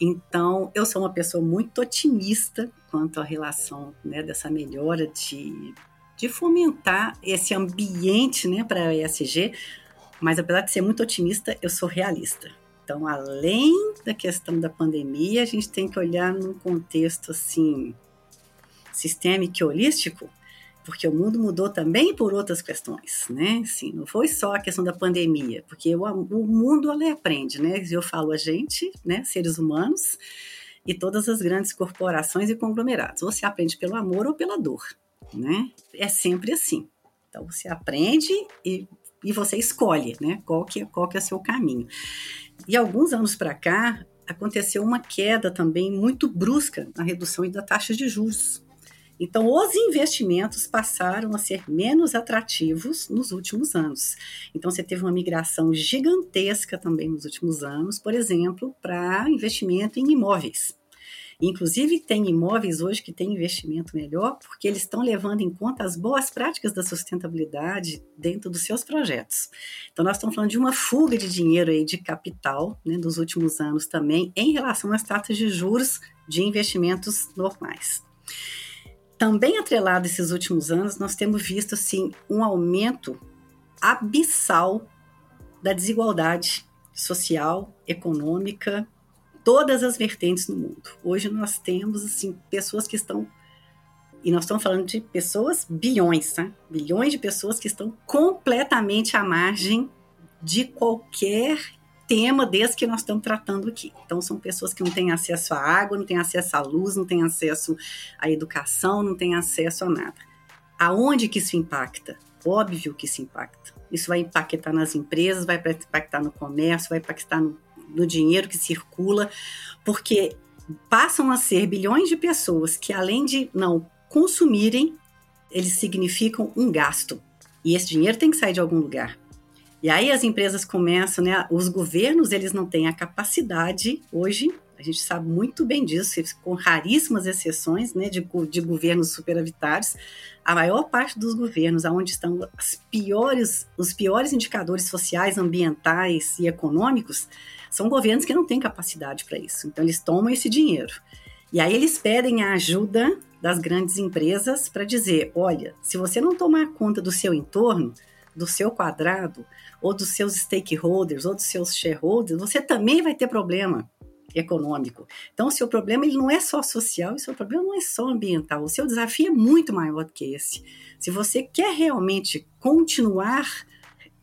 Então, eu sou uma pessoa muito otimista quanto à relação né, dessa melhora de, de fomentar esse ambiente né, para a ESG, mas apesar de ser muito otimista, eu sou realista. Então, além da questão da pandemia, a gente tem que olhar num contexto assim sistêmico e holístico, porque o mundo mudou também por outras questões, né? Assim, não foi só a questão da pandemia, porque o, o mundo aprende, né? Eu falo a gente, né, seres humanos, e todas as grandes corporações e conglomerados. Você aprende pelo amor ou pela dor, né? É sempre assim. Então você aprende e, e você escolhe, né? Qual que, qual que é o seu caminho. E alguns anos para cá aconteceu uma queda também muito brusca na redução da taxa de juros então, os investimentos passaram a ser menos atrativos nos últimos anos. Então, você teve uma migração gigantesca também nos últimos anos, por exemplo, para investimento em imóveis. Inclusive, tem imóveis hoje que têm investimento melhor, porque eles estão levando em conta as boas práticas da sustentabilidade dentro dos seus projetos. Então, nós estamos falando de uma fuga de dinheiro aí, de capital, né, dos últimos anos também, em relação às taxas de juros de investimentos normais. Também atrelado esses últimos anos, nós temos visto assim um aumento abissal da desigualdade social, econômica, todas as vertentes no mundo. Hoje nós temos assim pessoas que estão e nós estamos falando de pessoas bilhões, tá? Bilhões de pessoas que estão completamente à margem de qualquer tema desse que nós estamos tratando aqui. Então, são pessoas que não têm acesso à água, não têm acesso à luz, não têm acesso à educação, não têm acesso a nada. Aonde que isso impacta? Óbvio que isso impacta. Isso vai impactar nas empresas, vai impactar no comércio, vai impactar no, no dinheiro que circula, porque passam a ser bilhões de pessoas que, além de não consumirem, eles significam um gasto. E esse dinheiro tem que sair de algum lugar. E aí as empresas começam, né? Os governos, eles não têm a capacidade hoje, a gente sabe muito bem disso, com raríssimas exceções, né, de, de governos superavitários, a maior parte dos governos, aonde estão as piores, os piores indicadores sociais, ambientais e econômicos, são governos que não têm capacidade para isso. Então eles tomam esse dinheiro. E aí eles pedem a ajuda das grandes empresas para dizer, olha, se você não tomar conta do seu entorno, do seu quadrado, ou dos seus stakeholders, ou dos seus shareholders, você também vai ter problema econômico. Então, o seu problema ele não é só social, o seu problema não é só ambiental. O seu desafio é muito maior do que esse. Se você quer realmente continuar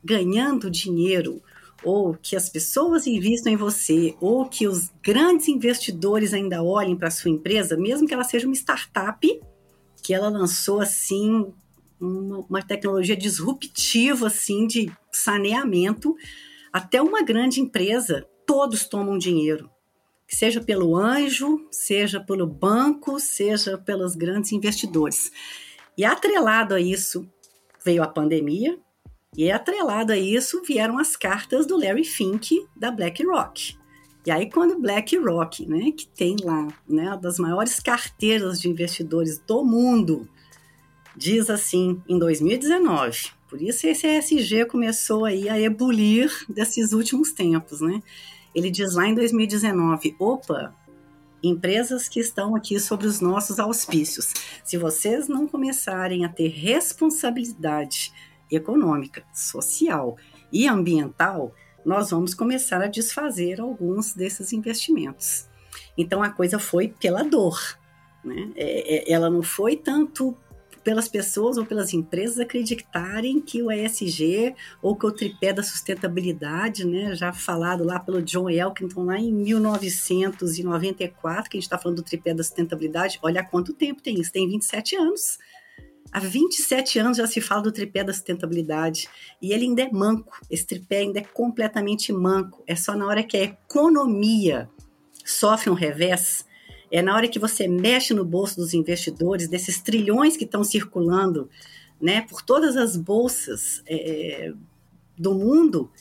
ganhando dinheiro, ou que as pessoas invistam em você, ou que os grandes investidores ainda olhem para a sua empresa, mesmo que ela seja uma startup, que ela lançou assim uma, uma tecnologia disruptiva assim de saneamento, até uma grande empresa, todos tomam dinheiro. Seja pelo anjo, seja pelo banco, seja pelos grandes investidores. E atrelado a isso veio a pandemia, e atrelado a isso vieram as cartas do Larry Fink da BlackRock. E aí quando BlackRock, né, que tem lá, né, uma das maiores carteiras de investidores do mundo, diz assim em 2019. Por isso esse ESG começou aí a ebulir desses últimos tempos, né? Ele diz lá em 2019, opa, empresas que estão aqui sobre os nossos auspícios, se vocês não começarem a ter responsabilidade econômica, social e ambiental, nós vamos começar a desfazer alguns desses investimentos. Então a coisa foi pela dor, né? É, é, ela não foi tanto pelas pessoas ou pelas empresas acreditarem que o ESG ou que o tripé da sustentabilidade, né, já falado lá pelo John Elkington lá em 1994, que a gente está falando do tripé da sustentabilidade, olha quanto tempo tem isso, tem 27 anos. Há 27 anos já se fala do tripé da sustentabilidade e ele ainda é manco. Esse tripé ainda é completamente manco. É só na hora que a economia sofre um revés, é na hora que você mexe no bolso dos investidores, desses trilhões que estão circulando né, por todas as bolsas é, do mundo,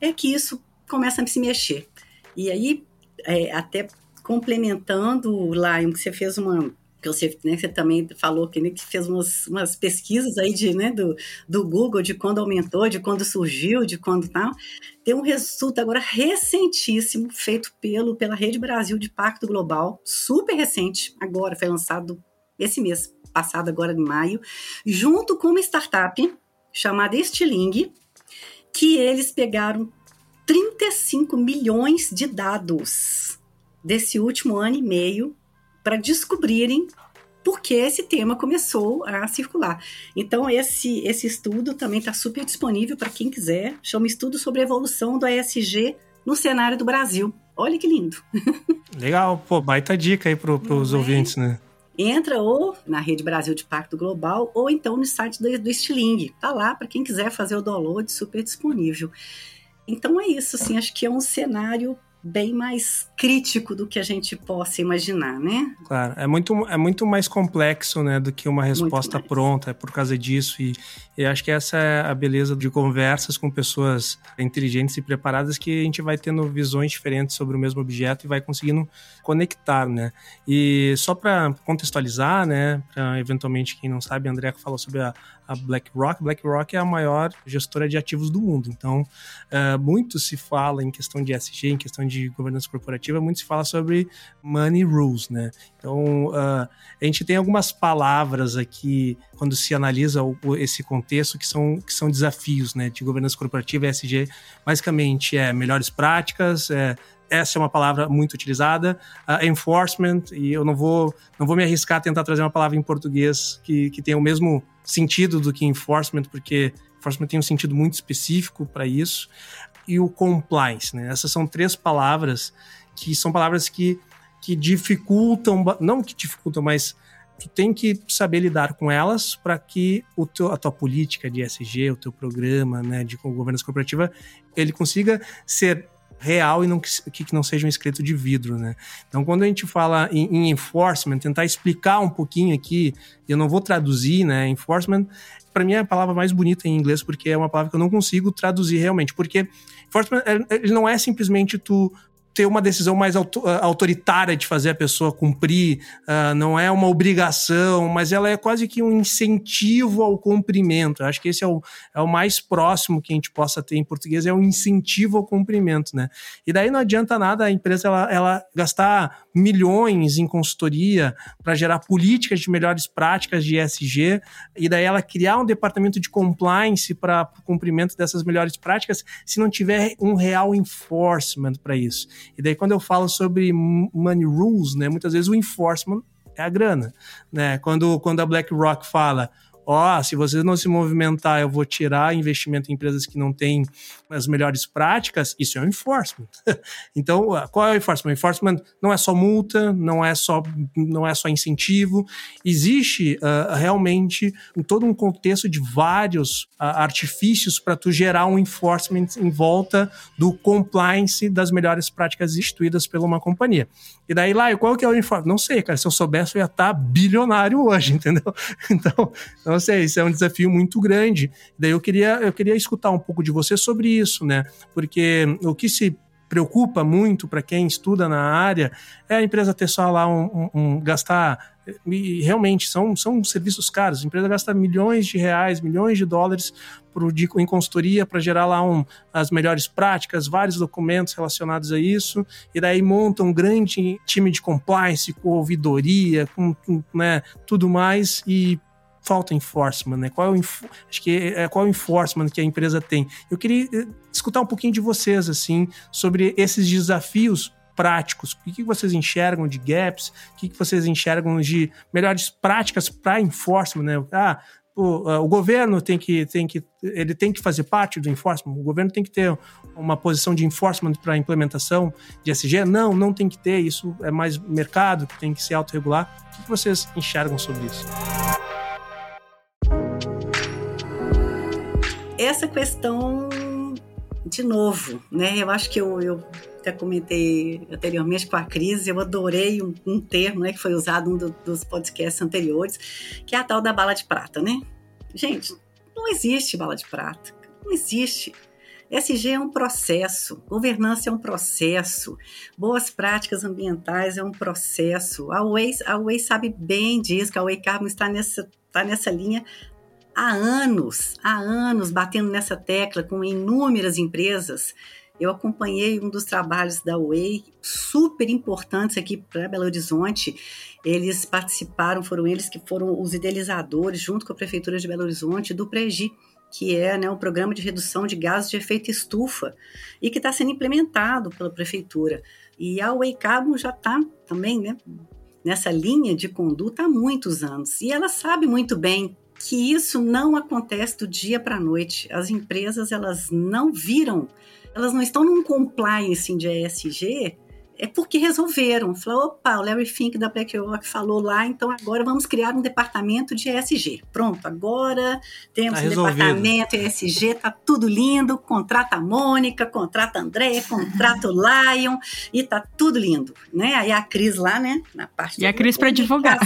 é que isso começa a se mexer. E aí, é, até complementando, lá, que você fez uma que você, né, você também falou que, que fez umas, umas, pesquisas aí de, né, do, do Google, de quando aumentou, de quando surgiu, de quando tal. Tem um resultado agora recentíssimo, feito pelo, pela Rede Brasil de Pacto Global, super recente, agora, foi lançado esse mês passado, agora em maio, junto com uma startup chamada Estiling, que eles pegaram 35 milhões de dados desse último ano e meio para descobrirem por que esse tema começou a circular. Então, esse, esse estudo também está super disponível para quem quiser. Chama Estudo sobre a Evolução do ESG no Cenário do Brasil. Olha que lindo. Legal, pô, baita dica aí para os é? ouvintes, né? Entra ou na Rede Brasil de Pacto Global ou então no site do, do Stiling. Tá lá para quem quiser fazer o download, super disponível. Então é isso, assim, acho que é um cenário bem mais crítico do que a gente possa imaginar, né? Claro, é muito, é muito mais complexo, né, do que uma resposta pronta, é por causa disso e, e acho que essa é a beleza de conversas com pessoas inteligentes e preparadas que a gente vai tendo visões diferentes sobre o mesmo objeto e vai conseguindo conectar, né? E só para contextualizar, né, pra, eventualmente quem não sabe, a André falou sobre a, a BlackRock. BlackRock é a maior gestora de ativos do mundo. Então, uh, muito se fala em questão de SG, em questão de governança corporativa, muito se fala sobre money rules, né? Então, uh, a gente tem algumas palavras aqui, quando se analisa o, esse contexto, que são, que são desafios né, de governança corporativa SG. Basicamente, é melhores práticas, é essa é uma palavra muito utilizada. Uh, enforcement, e eu não vou, não vou me arriscar a tentar trazer uma palavra em português que, que tenha o mesmo sentido do que enforcement, porque enforcement tem um sentido muito específico para isso. E o compliance, né? Essas são três palavras que são palavras que, que dificultam, não que dificultam, mas tu tem que saber lidar com elas para que o teu, a tua política de ESG, o teu programa né, de governança corporativa, ele consiga ser real e não, que, que não seja um escrito de vidro, né? Então, quando a gente fala em, em enforcement, tentar explicar um pouquinho aqui, eu não vou traduzir, né? Enforcement, para mim é a palavra mais bonita em inglês, porque é uma palavra que eu não consigo traduzir realmente, porque enforcement, ele não é simplesmente tu ter uma decisão mais ah, autoritária de fazer a pessoa cumprir, uh, não é uma obrigação, mas ela é quase que um incentivo ao cumprimento. Eu acho que esse é o, é o mais próximo que a gente possa ter em português, é um incentivo ao cumprimento, né? E daí não adianta nada a empresa ela, ela gastar milhões em consultoria para gerar políticas de melhores práticas de ESG, e daí ela criar um departamento de compliance para o cumprimento dessas melhores práticas, se não tiver um real enforcement para isso. E daí, quando eu falo sobre money rules, né, muitas vezes o enforcement é a grana. Né? Quando, quando a BlackRock fala ó, oh, se vocês não se movimentar, eu vou tirar investimento em empresas que não têm as melhores práticas, isso é um enforcement. então, qual é o enforcement? O enforcement não é só multa, não é só, não é só incentivo, existe uh, realmente em todo um contexto de vários uh, artifícios para tu gerar um enforcement em volta do compliance das melhores práticas instituídas por uma companhia. E daí lá, qual que é o enforcement? Não sei, cara, se eu soubesse eu ia estar bilionário hoje, entendeu? Então, não sei, isso é um desafio muito grande. Daí eu queria, eu queria escutar um pouco de você sobre isso, né? Porque o que se preocupa muito para quem estuda na área é a empresa ter só lá um, um, um gastar e realmente são, são serviços caros. A empresa gasta milhões de reais, milhões de dólares por, de, em consultoria para gerar lá um, as melhores práticas, vários documentos relacionados a isso, e daí monta um grande time de compliance, com ouvidoria, com, com né, tudo mais, e falta enforcement, né? Qual é o, acho que é, é, qual é o enforcement que a empresa tem? Eu queria eh, escutar um pouquinho de vocês, assim, sobre esses desafios práticos. O que vocês enxergam de gaps? O que vocês enxergam de melhores práticas para enforcement, né? Ah, o, o, governo tem que, tem que ele tem que fazer parte do enforcement, o governo tem que ter uma posição de enforcement para implementação de SG? Não, não tem que ter, isso é mais mercado que tem que se autorregular. O que vocês enxergam sobre isso? Essa questão, de novo, né? Eu acho que eu, eu até comentei anteriormente com a Cris, eu adorei um, um termo né, que foi usado um do, dos podcasts anteriores, que é a tal da bala de prata, né? Gente, não existe bala de prata, não existe. SG é um processo, governança é um processo, boas práticas ambientais é um processo. A Way, a sabe bem disso, que a Way Carbon está nessa, está nessa linha há anos, há anos, batendo nessa tecla com inúmeras empresas. Eu acompanhei um dos trabalhos da Way, super importantes aqui para Belo Horizonte. Eles participaram, foram eles que foram os idealizadores, junto com a Prefeitura de Belo Horizonte, do PREGI, que é né, Programa de Redução de Gases de Efeito Estufa, e que está sendo implementado pela Prefeitura. E a Way Carbon já está também né, nessa linha de conduta há muitos anos. E ela sabe muito bem que isso não acontece do dia para a noite. As empresas elas não viram, elas não estão num compliance de ESG é porque resolveram. Falou, opa, o Larry Fink da BlackRock falou lá, então agora vamos criar um departamento de ESG. Pronto, agora temos tá um departamento ESG, tá tudo lindo, contrata a Mônica, contrata a André, contrata o Lion, e tá tudo lindo, né? Aí a Cris lá, né, na parte E a Cris para divulgar.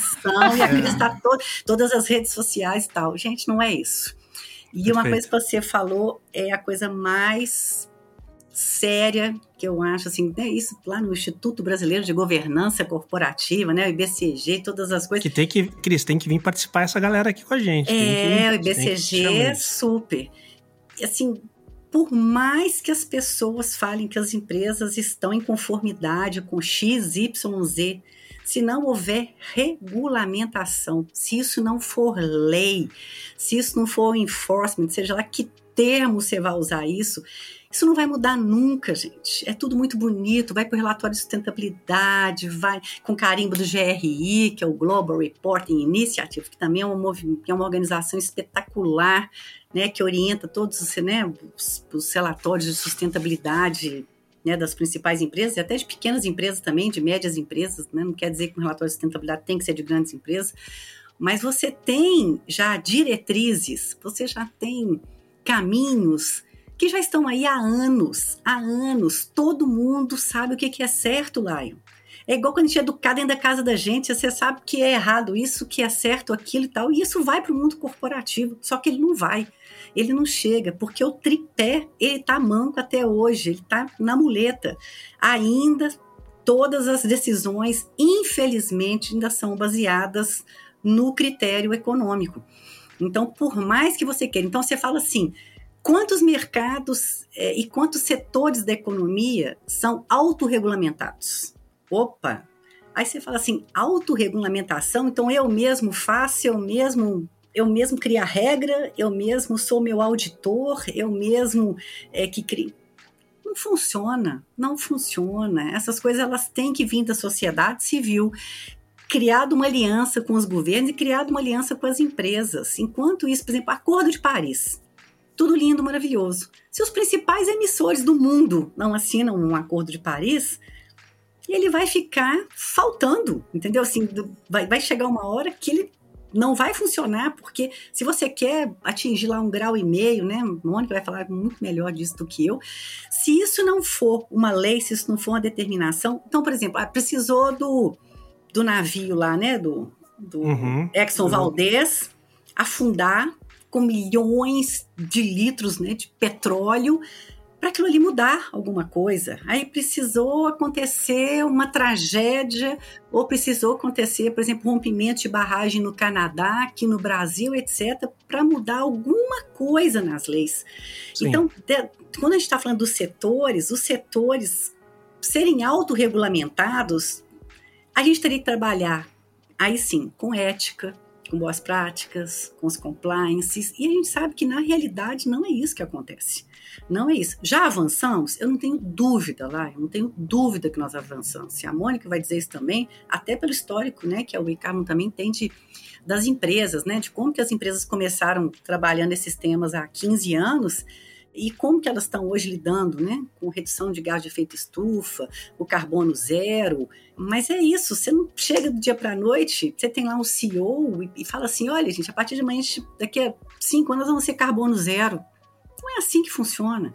E a Cris tá to todas as redes sociais e tal. Gente, não é isso. E Perfeito. uma coisa que você falou é a coisa mais séria, que eu acho assim, é isso lá no Instituto Brasileiro de Governança Corporativa, né, o IBCG, todas as coisas. Que tem que, Cris, tem que vir participar essa galera aqui com a gente. É, que, o IBCG é super. Assim, por mais que as pessoas falem que as empresas estão em conformidade com X, Y, Z, se não houver regulamentação, se isso não for lei, se isso não for enforcement, seja lá que termo você vai usar isso, isso não vai mudar nunca, gente. É tudo muito bonito, vai para o relatório de sustentabilidade, vai com carimbo do GRI, que é o Global Reporting Initiative, que também é uma, é uma organização espetacular, né, que orienta todos né, os, os relatórios de sustentabilidade né, das principais empresas, e até de pequenas empresas também, de médias empresas, né, não quer dizer que um relatório de sustentabilidade tem que ser de grandes empresas, mas você tem já diretrizes, você já tem caminhos que já estão aí há anos, há anos. Todo mundo sabe o que é certo, Lion. É igual quando a gente é educado dentro da casa da gente, você sabe que é errado isso, que é certo aquilo e tal, e isso vai para o mundo corporativo, só que ele não vai, ele não chega, porque o tripé, ele tá manco até hoje, ele tá na muleta. Ainda todas as decisões, infelizmente, ainda são baseadas no critério econômico. Então, por mais que você queira, então você fala assim, quantos mercados é, e quantos setores da economia são autorregulamentados? Opa! Aí você fala assim, autorregulamentação, então eu mesmo faço, eu mesmo eu mesmo crio a regra, eu mesmo sou meu auditor, eu mesmo é, que crio. Não funciona, não funciona. Essas coisas elas têm que vir da sociedade civil, criado uma aliança com os governos e criado uma aliança com as empresas. Enquanto isso, por exemplo, Acordo de Paris tudo lindo, maravilhoso. Se os principais emissores do mundo não assinam um acordo de Paris, ele vai ficar faltando, entendeu? Assim, vai, vai chegar uma hora que ele não vai funcionar, porque se você quer atingir lá um grau e meio, né? Mônica vai falar muito melhor disso do que eu. Se isso não for uma lei, se isso não for uma determinação, então, por exemplo, ah, precisou do, do navio lá, né? Do, do uhum, Exxon uhum. Valdez afundar com milhões de litros né, de petróleo para aquilo ali mudar alguma coisa. Aí precisou acontecer uma tragédia, ou precisou acontecer, por exemplo, rompimento de barragem no Canadá, aqui no Brasil, etc., para mudar alguma coisa nas leis. Sim. Então, de, quando a gente está falando dos setores, os setores serem autorregulamentados, a gente teria que trabalhar, aí sim, com ética, com boas práticas, com os compliances, e a gente sabe que na realidade não é isso que acontece. Não é isso. Já avançamos? Eu não tenho dúvida lá, eu não tenho dúvida que nós avançamos. Se a Mônica vai dizer isso também, até pelo histórico, né, que a Ricardo também tem de, das empresas, né, de como que as empresas começaram trabalhando esses temas há 15 anos, e como que elas estão hoje lidando, né, com redução de gás de efeito estufa, o carbono zero. Mas é isso, você não chega do dia para a noite, você tem lá um CEO e, e, fala assim, olha gente, a partir de amanhã, daqui a cinco anos vamos ser carbono zero. não é assim que funciona.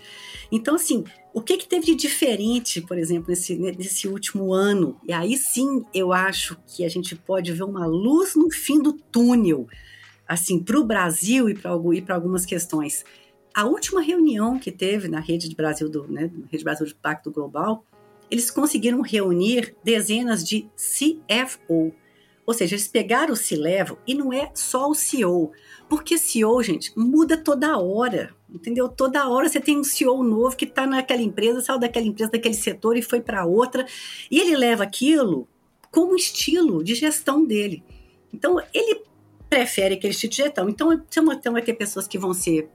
Então, assim, o que, que teve de diferente, por exemplo, nesse, nesse último ano? E aí sim eu acho que a gente pode ver uma luz no fim do túnel, assim, para o Brasil e para algumas questões. A última reunião que teve na rede de Brasil do, né, rede Brasil do Pacto Global, eles conseguiram reunir dezenas de CFO, ou seja, eles pegaram o C-Level e não é só o CEO, porque CEO, gente, muda toda hora, entendeu? Toda hora você tem um CEO novo que está naquela empresa, saiu daquela empresa, daquele setor e foi para outra, e ele leva aquilo como estilo de gestão dele. Então, ele prefere aquele estilo de gestão. Então, então vai ter pessoas que vão ser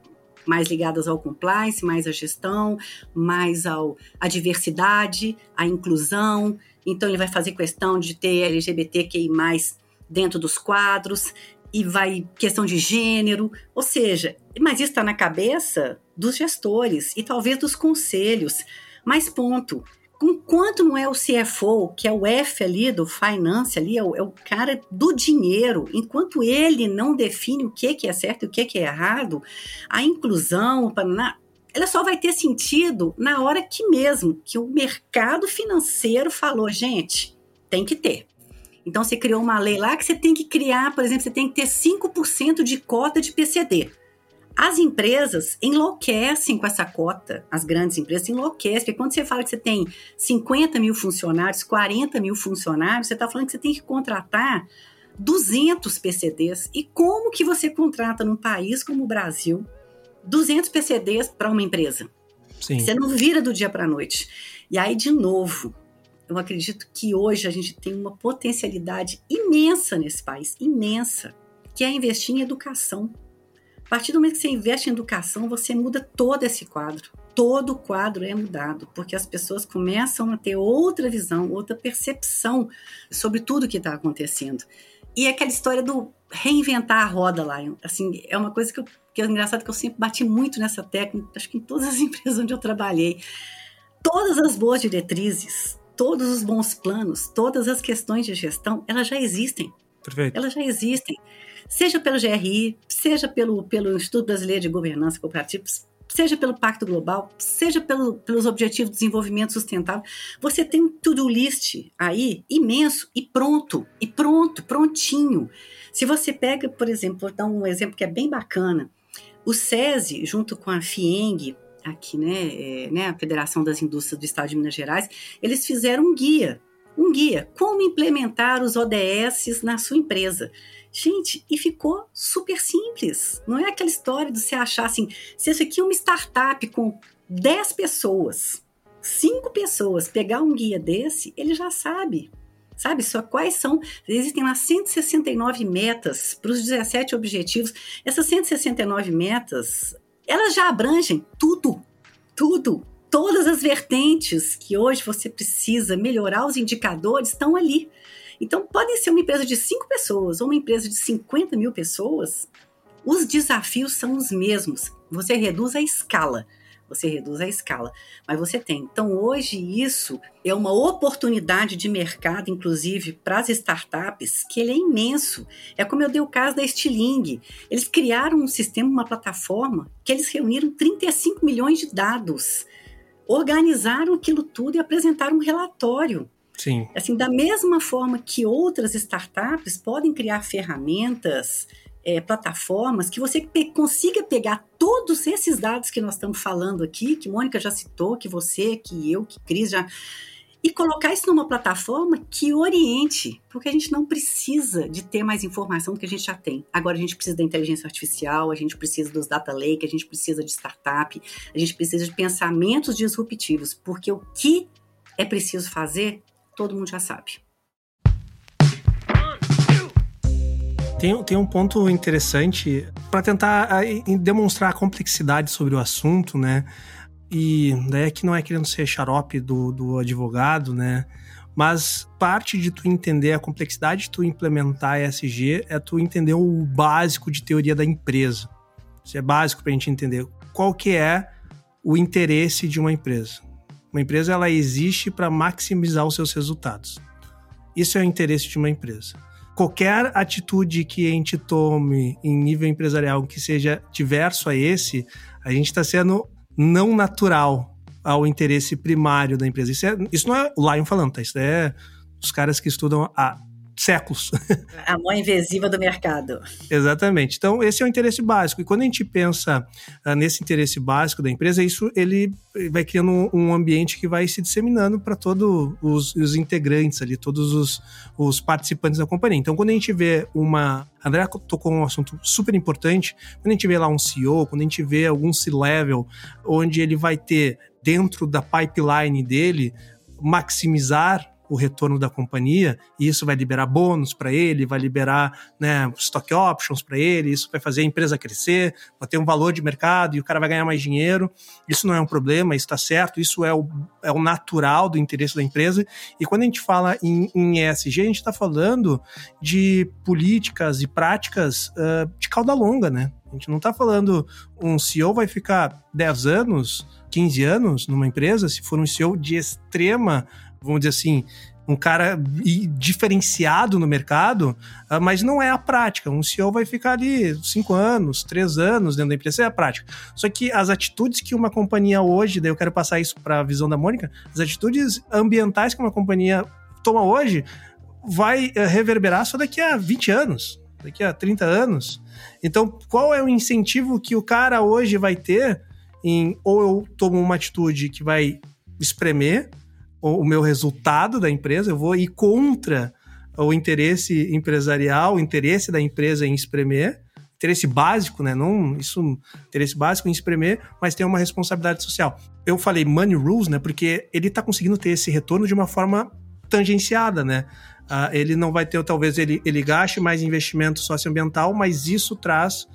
mais ligadas ao compliance, mais à gestão, mais ao, à diversidade, à inclusão. Então, ele vai fazer questão de ter LGBTQI+, dentro dos quadros, e vai questão de gênero, ou seja, mas isso está na cabeça dos gestores e talvez dos conselhos. Mas ponto, enquanto não é o CFO, que é o F ali do finance, ali é o, é o, cara do dinheiro, enquanto ele não define o que, que é certo e o que, que é errado, a inclusão, ela só vai ter sentido na hora que mesmo que o mercado financeiro falou, gente, tem que ter. Então você criou uma lei lá que você tem que criar, por exemplo, você tem que ter 5% de cota de PCD. As empresas enlouquecem com essa cota, as grandes empresas enlouquecem, porque quando você fala que você tem 50 mil funcionários, 40 mil funcionários, você está falando que você tem que contratar 200 PCDs. E como que você contrata num país como o Brasil 200 PCDs para uma empresa? Sim. Você não vira do dia para a noite. E aí, de novo, eu acredito que hoje a gente tem uma potencialidade imensa nesse país, imensa, que é investir em educação a partir do momento que você investe em educação, você muda todo esse quadro. Todo o quadro é mudado, porque as pessoas começam a ter outra visão, outra percepção sobre tudo que está acontecendo. E é aquela história do reinventar a roda lá. Assim, é uma coisa que, eu, que é engraçado que eu sempre bati muito nessa técnica, acho que em todas as empresas onde eu trabalhei. Todas as boas diretrizes, todos os bons planos, todas as questões de gestão, elas já existem. Perfeito. Elas já existem seja pelo GRI, seja pelo, pelo Instituto Brasileiro de Governança Cooperativa, seja pelo Pacto Global, seja pelo, pelos Objetivos de Desenvolvimento Sustentável, você tem um to-do list aí imenso e pronto, e pronto, prontinho. Se você pega, por exemplo, vou dar um exemplo que é bem bacana, o SESI, junto com a FIENG, aqui, né, é, né, a Federação das Indústrias do Estado de Minas Gerais, eles fizeram um guia, um guia, como implementar os ODS na sua empresa. Gente, e ficou super simples. Não é aquela história de você achar assim, se isso aqui é uma startup com 10 pessoas, 5 pessoas, pegar um guia desse, ele já sabe. Sabe só quais são? Existem lá 169 metas para os 17 objetivos. Essas 169 metas, elas já abrangem tudo, tudo. Todas as vertentes que hoje você precisa melhorar os indicadores estão ali. Então, podem ser uma empresa de 5 pessoas ou uma empresa de 50 mil pessoas, os desafios são os mesmos. Você reduz a escala. Você reduz a escala, mas você tem. Então, hoje, isso é uma oportunidade de mercado, inclusive para as startups, que ele é imenso. É como eu dei o caso da Stiling. Eles criaram um sistema, uma plataforma, que eles reuniram 35 milhões de dados, organizaram aquilo tudo e apresentaram um relatório. Sim. Assim, da mesma forma que outras startups podem criar ferramentas, é, plataformas, que você pe consiga pegar todos esses dados que nós estamos falando aqui, que Mônica já citou, que você, que eu, que Cris já. E colocar isso numa plataforma que oriente, porque a gente não precisa de ter mais informação do que a gente já tem. Agora a gente precisa da inteligência artificial, a gente precisa dos data lake, a gente precisa de startup, a gente precisa de pensamentos disruptivos, porque o que é preciso fazer todo mundo já sabe. Tem, tem um ponto interessante para tentar demonstrar a complexidade sobre o assunto, né? E daí aqui não é querendo ser xarope do, do advogado, né? Mas parte de tu entender a complexidade de tu implementar ESG é tu entender o básico de teoria da empresa. Isso é básico para a gente entender qual que é o interesse de uma empresa. Uma empresa ela existe para maximizar os seus resultados. Isso é o interesse de uma empresa. Qualquer atitude que a gente tome em nível empresarial que seja diverso a esse, A gente está sendo não natural ao interesse primário da empresa. Isso, é, isso não é o Lion falando, tá? Isso é os caras que estudam há séculos. A mão invisível do mercado. Exatamente. Então, esse é o interesse básico. E quando a gente pensa uh, nesse interesse básico da empresa, isso ele vai criando um, ambiente que vai se disseminando para todos os, os, integrantes ali, todos os, os, participantes da companhia. Então, quando a gente vê uma. André tocou um assunto super importante. Quando a gente vê lá um CEO, quando a gente vê algum C-level, onde ele vai ter dentro da pipeline dele maximizar o retorno da companhia, e isso vai liberar bônus para ele, vai liberar né, stock options para ele, isso vai fazer a empresa crescer, vai ter um valor de mercado e o cara vai ganhar mais dinheiro. Isso não é um problema, isso está certo, isso é o, é o natural do interesse da empresa. E quando a gente fala em, em ESG, a gente está falando de políticas e práticas uh, de cauda longa, né? A gente não está falando um CEO vai ficar 10 anos, 15 anos numa empresa, se for um CEO de extrema vamos dizer assim, um cara diferenciado no mercado, ah, mas não é a prática. Um CEO vai ficar ali cinco anos, três anos dentro da empresa, é a prática. Só que as atitudes que uma companhia hoje, daí eu quero passar isso para a visão da Mônica, as atitudes ambientais que uma companhia toma hoje vai eh, reverberar só daqui a 20 anos, daqui a 30 anos. Então, qual é o incentivo que o cara hoje vai ter em ou eu tomo uma atitude que vai espremer o, meu resultado da empresa, eu vou ir contra o interesse empresarial, o interesse da empresa em espremer, interesse básico, né? Não isso, interesse básico em espremer, mas tem uma responsabilidade social. Eu falei money rules, né? Porque ele está conseguindo ter esse retorno de uma forma tangenciada, né? Uh, ele não vai ter, talvez ele, ele gaste mais investimento socioambiental, mas isso traz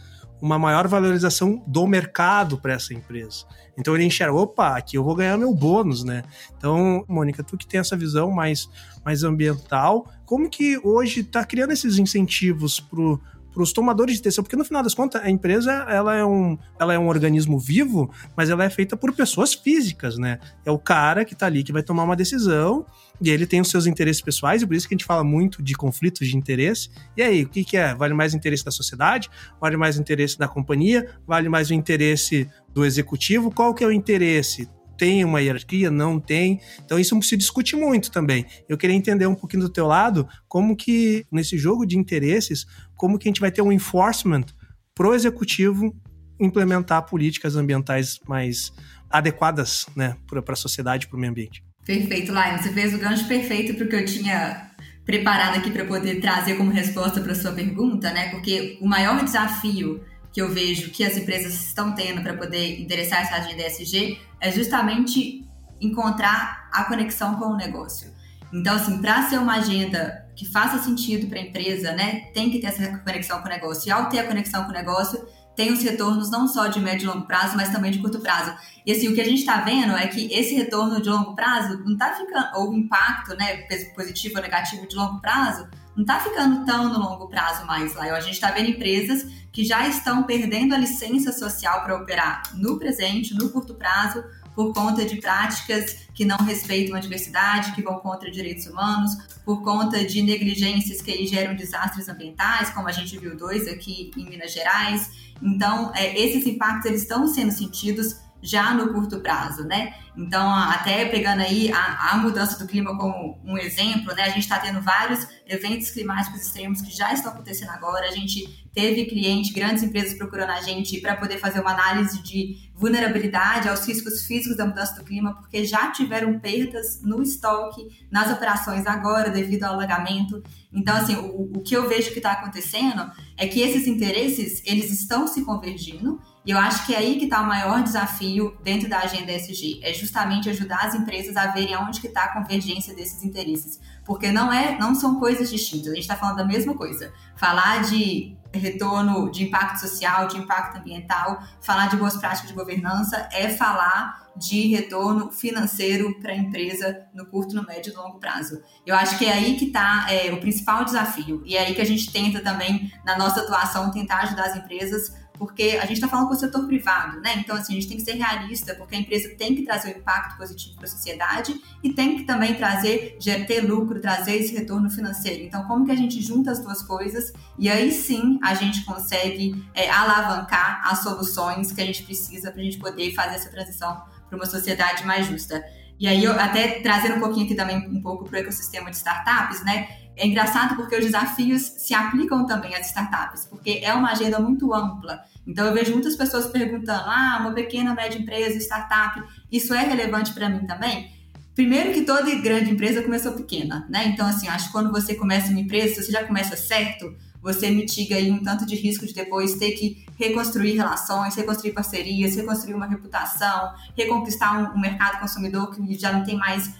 uma maior valorização do mercado para essa empresa. Então ele enxerga, opa, aqui eu vou ganhar meu bônus, né? Então, Mônica, tu que tem essa visão mais, mais ambiental, como que hoje está criando esses incentivos pro para os tomadores de decisão, porque no final das contas a empresa ela é, um, ela é um organismo vivo, mas ela é feita por pessoas físicas, né? É o cara que está ali que vai tomar uma decisão e ele tem os seus interesses pessoais, e por isso que a gente fala muito de conflitos de interesse. E aí, o que, que é? Vale mais o interesse da sociedade? Vale mais o interesse da companhia? Vale mais o interesse do executivo? Qual que é o interesse? Tem uma hierarquia, não tem. Então isso se discute muito também. Eu queria entender um pouquinho do teu lado, como que nesse jogo de interesses, como que a gente vai ter um enforcement pro executivo implementar políticas ambientais mais adequadas, né, para a sociedade, para o meio ambiente. Perfeito, Lai. Você fez o gancho perfeito para o que eu tinha preparado aqui para poder trazer como resposta para sua pergunta, né? Porque o maior desafio que eu vejo que as empresas estão tendo para poder interessar essa agenda ESG é justamente encontrar a conexão com o negócio. Então, assim, para ser uma agenda que faça sentido para a empresa, né, tem que ter essa conexão com o negócio. E ao ter a conexão com o negócio, tem os retornos não só de médio e longo prazo, mas também de curto prazo. E assim, o que a gente está vendo é que esse retorno de longo prazo não está ficando, ou o impacto, né, positivo ou negativo de longo prazo, não está ficando tão no longo prazo mais lá. A gente está vendo empresas que já estão perdendo a licença social para operar no presente, no curto prazo, por conta de práticas que não respeitam a diversidade, que vão contra direitos humanos, por conta de negligências que aí geram desastres ambientais, como a gente viu dois aqui em Minas Gerais. Então, é, esses impactos eles estão sendo sentidos já no curto prazo, né? Então, até pegando aí a, a mudança do clima como um exemplo, né? A gente está tendo vários eventos climáticos extremos que já estão acontecendo agora. A gente teve cliente, grandes empresas procurando a gente para poder fazer uma análise de vulnerabilidade aos riscos físicos da mudança do clima, porque já tiveram perdas no estoque, nas operações agora devido ao alagamento. Então, assim, o, o que eu vejo que está acontecendo é que esses interesses eles estão se convergindo e eu acho que é aí que está o maior desafio dentro da agenda SG, é justamente ajudar as empresas a verem aonde que está a convergência desses interesses, porque não é, não são coisas distintas. A gente está falando da mesma coisa. Falar de retorno de impacto social, de impacto ambiental, falar de boas práticas de governança é falar de retorno financeiro para a empresa no curto, no médio e no longo prazo. Eu acho que é aí que está é, o principal desafio e é aí que a gente tenta também na nossa atuação tentar ajudar as empresas porque a gente está falando com o setor privado, né? Então, assim, a gente tem que ser realista, porque a empresa tem que trazer um impacto positivo para a sociedade e tem que também trazer, ter lucro, trazer esse retorno financeiro. Então, como que a gente junta as duas coisas e aí sim a gente consegue é, alavancar as soluções que a gente precisa para a gente poder fazer essa transição para uma sociedade mais justa. E aí, eu, até trazendo um pouquinho aqui também um pouco para o ecossistema de startups, né? É engraçado porque os desafios se aplicam também às startups, porque é uma agenda muito ampla. Então, eu vejo muitas pessoas perguntando: ah, uma pequena, média empresa, startup, isso é relevante para mim também? Primeiro que toda grande empresa começou pequena, né? Então, assim, acho que quando você começa uma empresa, se você já começa certo, você mitiga aí um tanto de risco de depois ter que reconstruir relações, reconstruir parcerias, reconstruir uma reputação, reconquistar um, mercado consumidor que já não tem mais,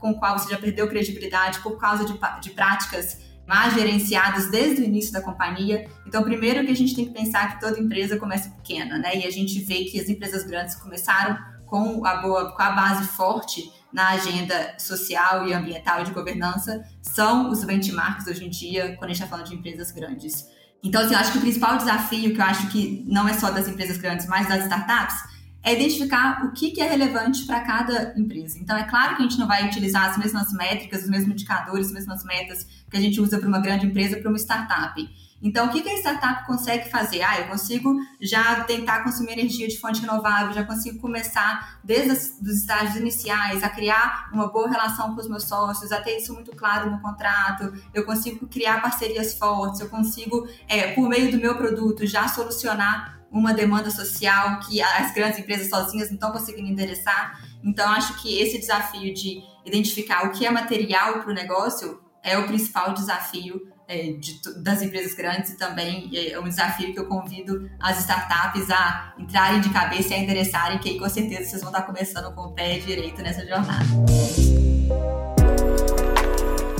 com o qual você já perdeu credibilidade por causa de, de práticas mais gerenciadas desde o início da companhia. Então, primeiro que a gente tem que pensar que toda empresa começa pequena, né? E a gente vê que as empresas grandes começaram com a boa, com a base forte na agenda social e ambiental de governança são os benchmarks hoje em dia, quando a gente está falando de empresas grandes. Então, assim, eu acho que o principal desafio, que eu acho que não é só das empresas grandes, mas das startups, é identificar o que, que é relevante para cada empresa. Então, é claro que a gente não vai utilizar as mesmas métricas, os mesmos indicadores, as mesmas metas que a gente usa para uma grande empresa, para uma startup. Então, o que, que a startup consegue fazer? Ah, eu consigo já tentar consumir energia de fonte renovável, já consigo começar desde os estágios iniciais a criar uma boa relação com os meus sócios, a ter isso muito claro no contrato, eu consigo criar parcerias fortes, eu consigo, é, por meio do meu produto, já solucionar uma demanda social que as grandes empresas sozinhas não estão conseguindo endereçar. Então, acho que esse desafio de identificar o que é material para o negócio é o principal desafio é, de, das empresas grandes e também é, é um desafio que eu convido as startups a entrarem de cabeça e a endereçarem, que aí com certeza vocês vão estar começando com o pé direito nessa jornada.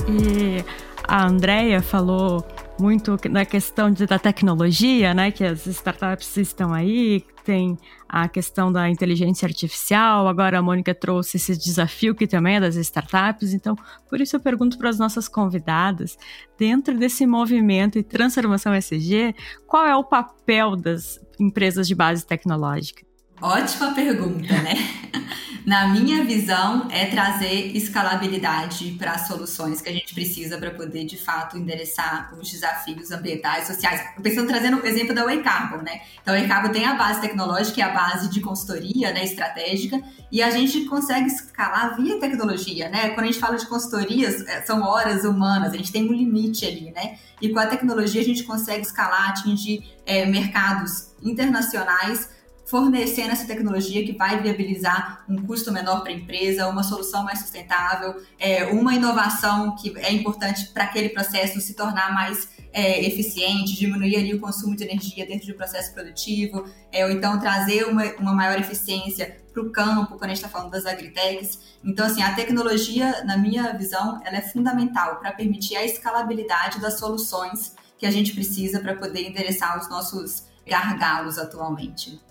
E a Andrea falou muito na questão de, da tecnologia, né? Que as startups estão aí, tem a questão da inteligência artificial. Agora a Mônica trouxe esse desafio que também é das startups. Então, por isso eu pergunto para as nossas convidadas, dentro desse movimento e transformação SG, qual é o papel das empresas de base tecnológica? Ótima pergunta, né? na minha visão, é trazer escalabilidade para as soluções que a gente precisa para poder, de fato, endereçar os desafios ambientais, sociais. Pensando, trazendo o exemplo da Way Carbon, né? Então, a Way Carbon tem a base tecnológica, que é a base de consultoria né, estratégica, e a gente consegue escalar via tecnologia, né? Quando a gente fala de consultorias, é, são horas humanas, a gente tem um limite ali, né? E com a tecnologia a gente consegue escalar, atingir é, mercados internacionais fornecendo essa tecnologia que vai viabilizar um custo menor para a empresa, uma solução mais sustentável, é, uma inovação que é importante para aquele processo se tornar mais é, eficiente, diminuir ali o consumo de energia dentro do processo produtivo, é, ou então trazer uma, uma maior eficiência para o campo, quando a gente está falando das agritechs. Então, assim, a tecnologia, na minha visão, ela é fundamental para permitir a escalabilidade das soluções que a gente precisa para poder endereçar os nossos gargalos atualmente.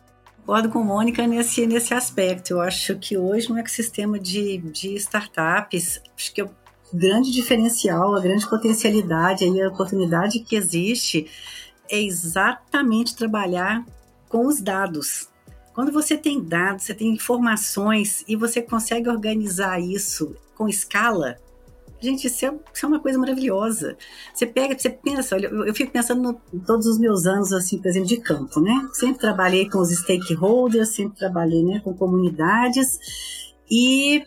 Concordo com Mônica nesse, nesse aspecto. Eu acho que hoje no ecossistema de, de startups, acho que é o grande diferencial, a grande potencialidade, aí, a oportunidade que existe é exatamente trabalhar com os dados. Quando você tem dados, você tem informações e você consegue organizar isso com escala, Gente, isso é, isso é, uma coisa maravilhosa. Você pega, você pensa, olha, eu, eu fico pensando no, em todos os meus anos, assim, por exemplo, de campo, né? Sempre trabalhei com os stakeholders, sempre trabalhei né, com comunidades e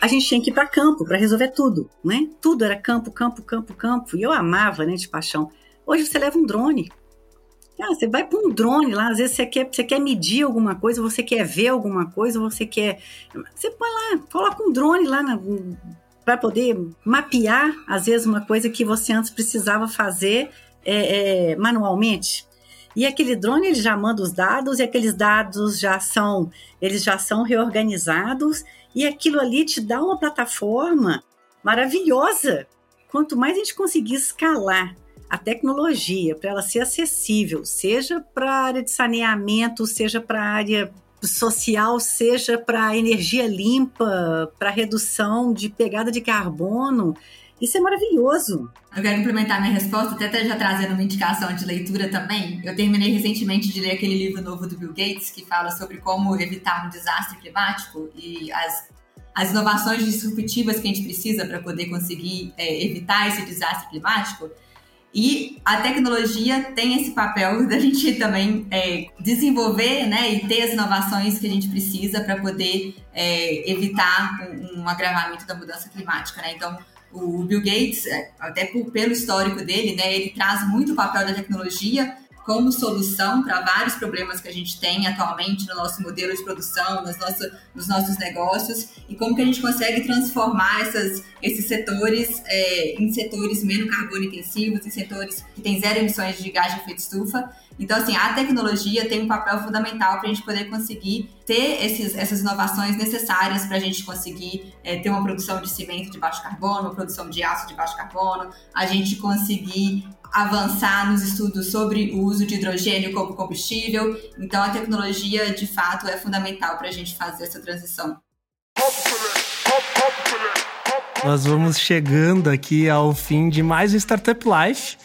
a gente tinha que ir para campo para resolver tudo, né? Tudo era campo, campo, campo, campo. E eu amava, né, de paixão. Hoje você leva um drone. Ah, você vai para um drone lá, às vezes você quer, você quer medir alguma coisa, você quer ver alguma coisa, você quer. Você põe lá, coloca um drone lá na, para poder mapear, às vezes, uma coisa que você antes precisava fazer é, é, manualmente. E aquele drone ele já manda os dados e aqueles dados já são eles já são reorganizados e aquilo ali te dá uma plataforma maravilhosa. Quanto mais a gente conseguir escalar a tecnologia para ela ser acessível, seja para a área de saneamento, seja para a área social seja para energia limpa, para redução de pegada de carbono, Isso é maravilhoso. Eu quero implementar minha resposta, até já trazendo uma indicação de leitura também. Eu terminei recentemente de ler aquele livro novo do Bill Gates, que fala sobre como evitar um desastre climático e as, as inovações disruptivas que a gente precisa para poder conseguir é, evitar esse desastre climático. E a tecnologia tem esse papel da gente também é, desenvolver né, e ter as inovações que a gente precisa para poder é, evitar um, um, agravamento da mudança climática. Né? Então, o Bill Gates, é, até por, pelo histórico dele, né, ele traz muito o papel da tecnologia como solução para vários problemas que a gente tem atualmente no nosso modelo de produção, nos, nosso, nos nossos negócios, e como que a gente consegue transformar essas, esses setores é, em setores menos carbono intensivos, em setores que têm zero emissões de gás de efeito estufa. Então, assim, a tecnologia tem um papel fundamental para a gente poder conseguir ter esses, essas inovações necessárias para a gente conseguir é, ter uma produção de cimento de baixo carbono, uma produção de aço de baixo carbono, a gente conseguir avançar nos estudos sobre o uso de hidrogênio como combustível. Então, a tecnologia, de fato, é fundamental para a gente fazer essa transição. Nós vamos chegando aqui ao fim de mais um Startup Life.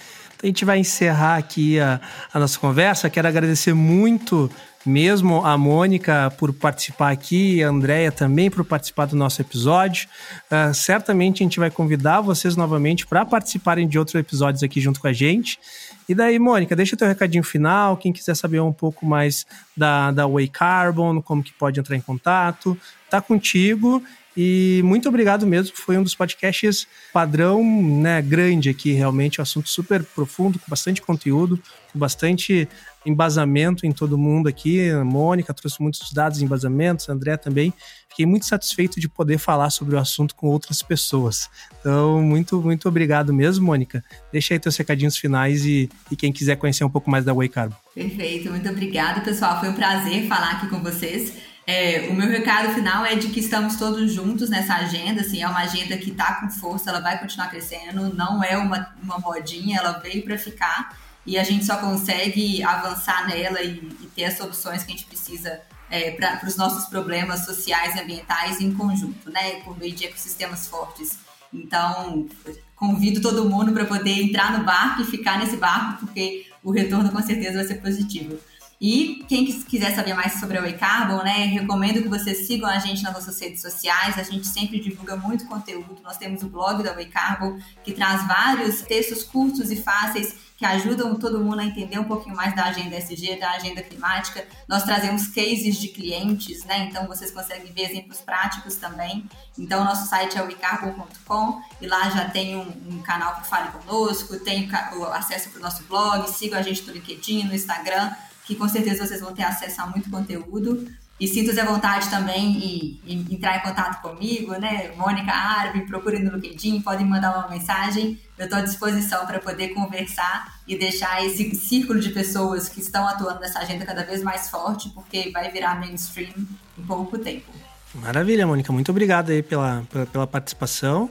A gente vai encerrar aqui a, a nossa conversa. Quero agradecer muito mesmo a Mônica por participar aqui, a Andrea também por participar do nosso episódio. Uh, certamente a gente vai convidar vocês novamente para participarem de outros episódios aqui junto com a gente. E daí, Mônica, deixa teu recadinho final. Quem quiser saber um pouco mais da, da Way Carbon, como que pode entrar em contato, tá contigo. E muito obrigado mesmo, foi um dos podcasts padrão, né, grande aqui, realmente, um assunto super profundo, com bastante conteúdo, com bastante embasamento em todo mundo aqui. A Mônica trouxe muitos dados e embasamentos, André também. Fiquei muito satisfeito de poder falar sobre o assunto com outras pessoas. Então, muito, muito obrigado mesmo, Mônica. Deixa aí teus recadinhos finais e, e quem quiser conhecer um pouco mais da Way Carbon. Perfeito, muito obrigado, pessoal. Foi um prazer falar aqui com vocês. É, o meu recado final é de que estamos todos juntos nessa agenda, assim, é uma agenda que está com força, ela vai continuar crescendo, não é uma, uma modinha, ela veio para ficar e a gente só consegue avançar nela e, e ter as soluções que a gente precisa é, para os nossos problemas sociais e ambientais em conjunto, né, por meio de ecossistemas fortes. Então, convido todo mundo para poder entrar no barco e ficar nesse barco, porque o retorno com certeza vai ser positivo. E quem quiser saber mais sobre a Way Carbon, né, recomendo que vocês sigam a gente nas nossas redes sociais. A gente sempre divulga muito conteúdo. Nós temos o blog da Way Carbon, que traz vários textos curtos e fáceis que ajudam todo mundo a entender um pouquinho mais da agenda SG, da agenda climática. Nós trazemos cases de clientes, né? Então vocês conseguem ver exemplos práticos também. Então nosso site é o icarbon.com e lá já tem um, um canal que fale conosco, tem o, o acesso para o nosso blog, sigam a gente no LinkedIn, no Instagram que com certeza vocês vão ter acesso a muito conteúdo. E sintam-se à vontade também e, e, entrar em contato comigo, né? Mônica Arbe, procurem no LinkedIn, podem mandar uma mensagem. Eu estou à disposição para poder conversar e deixar esse círculo de pessoas que estão atuando nessa agenda cada vez mais forte, porque vai virar mainstream em pouco tempo. Maravilha, Mônica. Muito obrigado aí pela, pela, participação.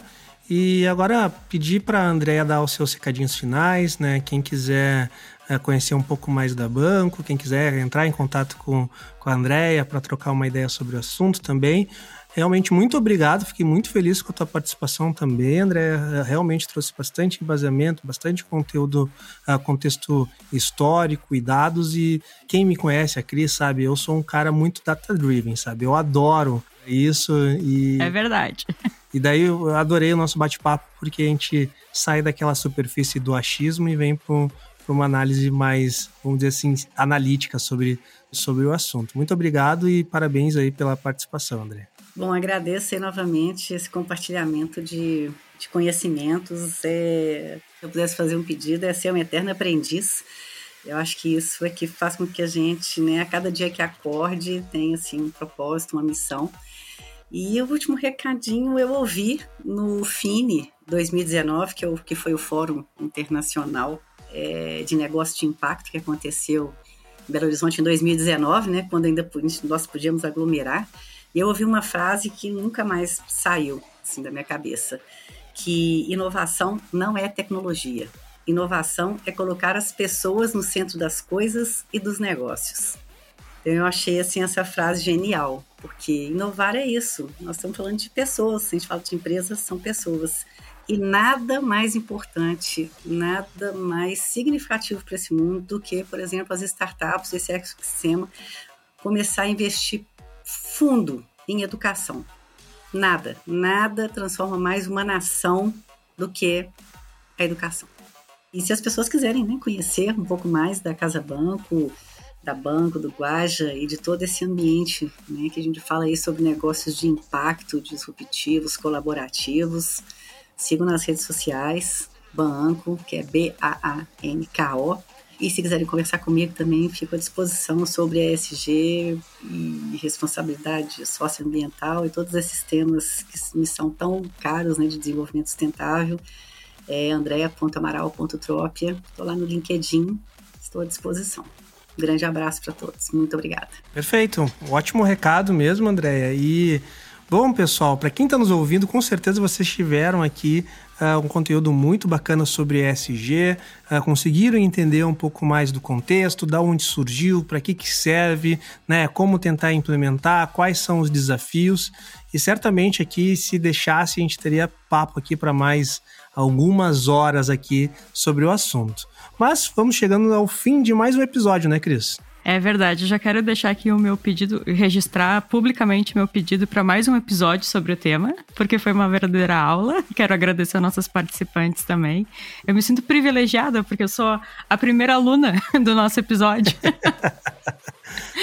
E agora pedir para a Andrea dar os seus recadinhos finais, né? Quem quiser conhecer um pouco mais da banco, quem quiser entrar em contato com, com a Andrea para trocar uma ideia sobre o assunto também. Realmente, muito obrigado. Fiquei muito feliz com a tua participação também, André. Realmente trouxe bastante embasamento, bastante conteúdo, uh, contexto histórico e dados. E quem me conhece, a Cris, sabe, eu sou um cara muito data-driven, sabe? Eu adoro isso e... É verdade. E daí eu adorei o nosso bate-papo, porque a gente sai daquela superfície do achismo e vem para uma análise mais, vamos dizer assim, analítica sobre, sobre o assunto. Muito obrigado e parabéns aí pela participação, André. Bom, agradeço novamente esse compartilhamento de, de conhecimentos. É, se eu pudesse fazer um pedido, é ser um eterno aprendiz. Eu acho que isso é que faz com que a gente, né, a cada dia que acorde, tenha assim, um propósito, uma missão. E o último recadinho eu ouvi no FINE 2019, que, eu, que foi o Fórum Internacional é, de Negócio de Impacto que aconteceu em Belo Horizonte em 2019, né, quando ainda nós podíamos aglomerar. E eu ouvi uma frase que nunca mais saiu assim, da minha cabeça, que inovação não é tecnologia. Inovação é colocar as pessoas no centro das coisas e dos negócios. Então eu achei assim essa frase genial, porque inovar é isso. Nós estamos falando de pessoas, se a gente fala de empresas, são pessoas. E nada mais importante, nada mais significativo para esse mundo do que, por exemplo, as startups, esse ecossistema, começar a investir fundo em educação. Nada, nada transforma mais uma nação do que a educação. E se as pessoas quiserem né, conhecer um pouco mais da Casa Banco, da Banco, do Guaja e de todo esse ambiente né, que a gente fala aí sobre negócios de impacto, disruptivos, colaborativos, sigam nas redes sociais, Banco, que é B-A-A-N-K-O. E se quiserem conversar comigo também, fico à disposição sobre ESG e responsabilidade socioambiental e todos esses temas que me são tão caros né, de desenvolvimento sustentável é andrea.amaral.tropia. Estou lá no LinkedIn, estou à disposição. Um grande abraço para todos. Muito obrigada. Perfeito. Ótimo recado mesmo, Andréia. E, bom, pessoal, para quem está nos ouvindo, com certeza vocês tiveram aqui uh, um conteúdo muito bacana sobre ESG, uh, ah, conseguiram entender um pouco mais do contexto, da onde surgiu, para que, que serve, né, como tentar implementar, quais são os desafios. E certamente aqui, se deixasse, a gente teria papo aqui para mais algumas horas aqui sobre o assunto. Mas vamos chegando ao fim de mais um episódio, né, Cris? É verdade, já quero deixar aqui o meu pedido, registrar publicamente meu pedido para mais um episódio sobre o tema, porque foi uma verdadeira aula. Quero agradecer aos nossos participantes também. Eu me sinto privilegiada porque eu sou a primeira aluna do nosso episódio.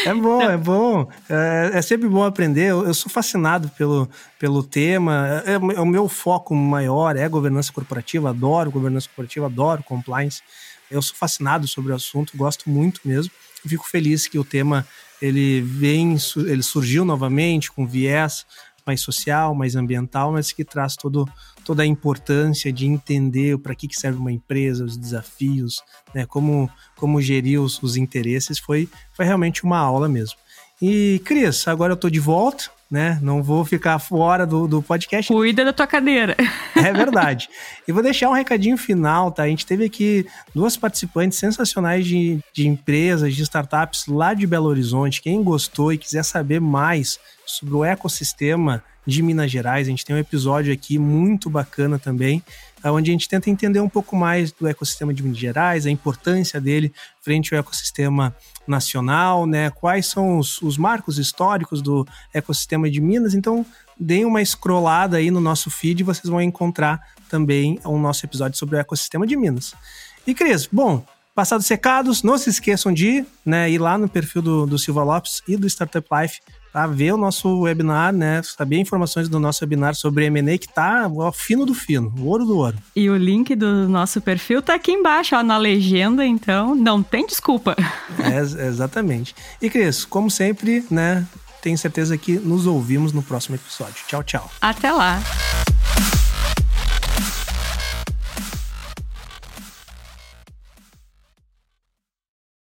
É bom, é bom. É, é, sempre bom aprender. Eu, eu, sou fascinado pelo, pelo tema. É, é, o meu foco maior é governança corporativa. Adoro governança corporativa, adoro compliance. Eu sou fascinado sobre o assunto, gosto muito mesmo fico feliz que o tema ele vem, ele surgiu novamente com viés mais social, mais ambiental, mas que traz todo, toda a importância de entender para que, que serve uma empresa, os desafios, né, como, como gerir os, os interesses, foi, foi realmente uma aula mesmo. E, Cris, agora eu estou de volta, né? Não vou ficar fora do, do podcast. Cuida da tua cadeira. É verdade. e vou deixar um recadinho final, tá? A gente teve aqui duas participantes sensacionais de, de empresas, de startups lá de Belo Horizonte. Quem gostou e quiser saber mais sobre o ecossistema de Minas Gerais, a gente tem um episódio aqui muito bacana também, onde a gente tenta entender um pouco mais do ecossistema de Minas Gerais, a importância dele frente ao ecossistema nacional, né? Quais são os, os marcos históricos do ecossistema de Minas. Então, deem uma scrollada aí no nosso feed e vocês vão encontrar também o nosso episódio sobre o ecossistema de Minas. E Cris, bom, passados secados, não se esqueçam de né, ir lá no perfil do, do Silva Lopes e do Startup Life para ver o nosso webinar, né? Saber informações do nosso webinar sobre M&A que tá ó, fino do fino, o ouro do ouro. E o link do nosso perfil tá aqui embaixo, ó, na legenda, então não tem desculpa. É, exatamente. E Cris, como sempre, né? Tenho certeza que nos ouvimos no próximo episódio. Tchau, tchau. Até lá.